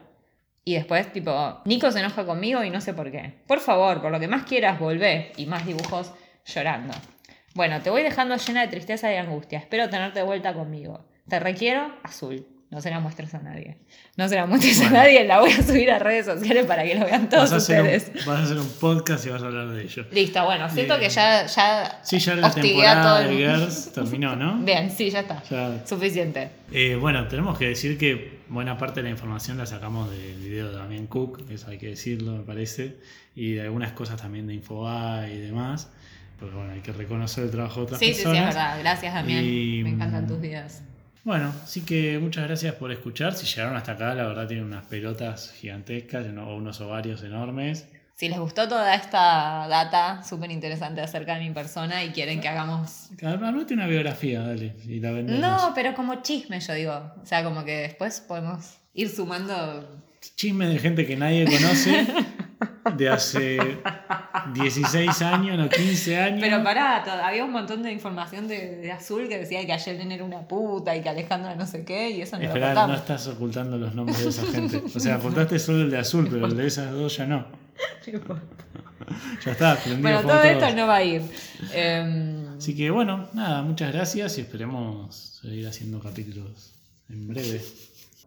Speaker 1: Y después, tipo, Nico se enoja conmigo y no sé por qué. Por favor, por lo que más quieras, volvé. Y más dibujos llorando. Bueno, te voy dejando llena de tristeza y angustia. Espero tenerte de vuelta conmigo. Te requiero azul. No se la muestres a nadie. No se la muestres a
Speaker 2: Bueno.
Speaker 1: nadie. La voy a subir a redes sociales para que lo vean todos
Speaker 2: Vas a, hacer
Speaker 1: ustedes.
Speaker 2: un, vas a hacer un podcast y vas a hablar de ello.
Speaker 1: Listo, bueno, siento que ya, ya
Speaker 2: Sí, ya la
Speaker 1: a
Speaker 2: temporada
Speaker 1: todo
Speaker 2: de
Speaker 1: el-
Speaker 2: Girls terminó, ¿no? [laughs]
Speaker 1: Bien, sí, ya está.
Speaker 2: Ya.
Speaker 1: Suficiente.
Speaker 2: Eh, bueno, tenemos que decir que buena parte de la información la sacamos del video de Damián Cook, eso hay que decirlo, me parece, y de algunas cosas también de Infoba y demás. Porque bueno, hay que reconocer el trabajo de otras
Speaker 1: Sí, sí, sí,
Speaker 2: personas.
Speaker 1: es verdad. Gracias, Damián.
Speaker 2: Y,
Speaker 1: Me encantan
Speaker 2: mm,
Speaker 1: tus videos.
Speaker 2: Bueno, así que muchas gracias por escuchar. Si llegaron hasta acá, la verdad tienen unas pelotas gigantescas o unos ovarios enormes.
Speaker 1: Si les gustó toda esta data súper interesante acerca de mi persona y quieren que hagamos...
Speaker 2: Armate una biografía, dale, y la vendemos.
Speaker 1: No, pero como chisme, yo digo. O sea, como que después podemos ir sumando...
Speaker 2: Chisme de gente que nadie conoce [laughs] de hace 16 años, no 15 años.
Speaker 1: Pero pará, había un montón de información de, de Azul que decía que Ayelen era una puta y que Alejandra no sé qué y eso no lo
Speaker 2: Esperá, no estás ocultando los nombres de esa gente. O sea, ocultaste solo el de azul, pero el de esas dos ya no. [laughs] Ya está,
Speaker 1: Bueno, todo
Speaker 2: todos.
Speaker 1: esto no va a ir. Em,
Speaker 2: Así que bueno, nada, muchas gracias y esperemos seguir haciendo capítulos en breve.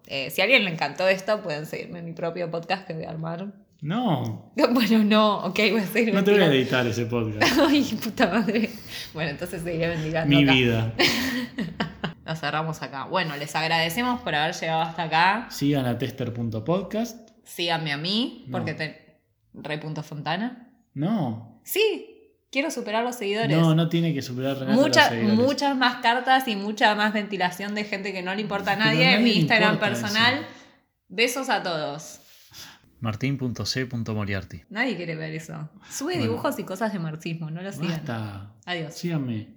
Speaker 1: eh, si a alguien le encantó esto, pueden seguirme en mi propio podcast que voy a armar.
Speaker 2: No, [laughs]
Speaker 1: Bueno, no, ok, voy a seguir
Speaker 2: no te voy a editar ese podcast. [laughs]
Speaker 1: Ay, puta madre. Bueno, entonces seguiré mendigando
Speaker 2: Mi
Speaker 1: acá.
Speaker 2: vida. [laughs]
Speaker 1: Nos cerramos acá. Bueno, les agradecemos por haber llegado hasta acá.
Speaker 2: Sigan a tester.podcast.
Speaker 1: Síganme a mí,
Speaker 2: No.
Speaker 1: porque te... Punto Fontana.
Speaker 2: No,
Speaker 1: Sí, quiero superar los seguidores.
Speaker 2: no, no tiene que superar Renata
Speaker 1: Mucha-
Speaker 2: los seguidores.
Speaker 1: muchas más cartas y mucha más ventilación de gente que no le importa a nadie.
Speaker 2: nadie
Speaker 1: Mi Instagram personal.
Speaker 2: eso.
Speaker 1: Besos a todos.
Speaker 2: Martín.c.moriarty.
Speaker 1: Nadie quiere ver eso. Sube
Speaker 2: Bueno.
Speaker 1: dibujos y cosas de marxismo, no lo sigan.
Speaker 2: Basta.
Speaker 1: Adiós.
Speaker 2: Síganme.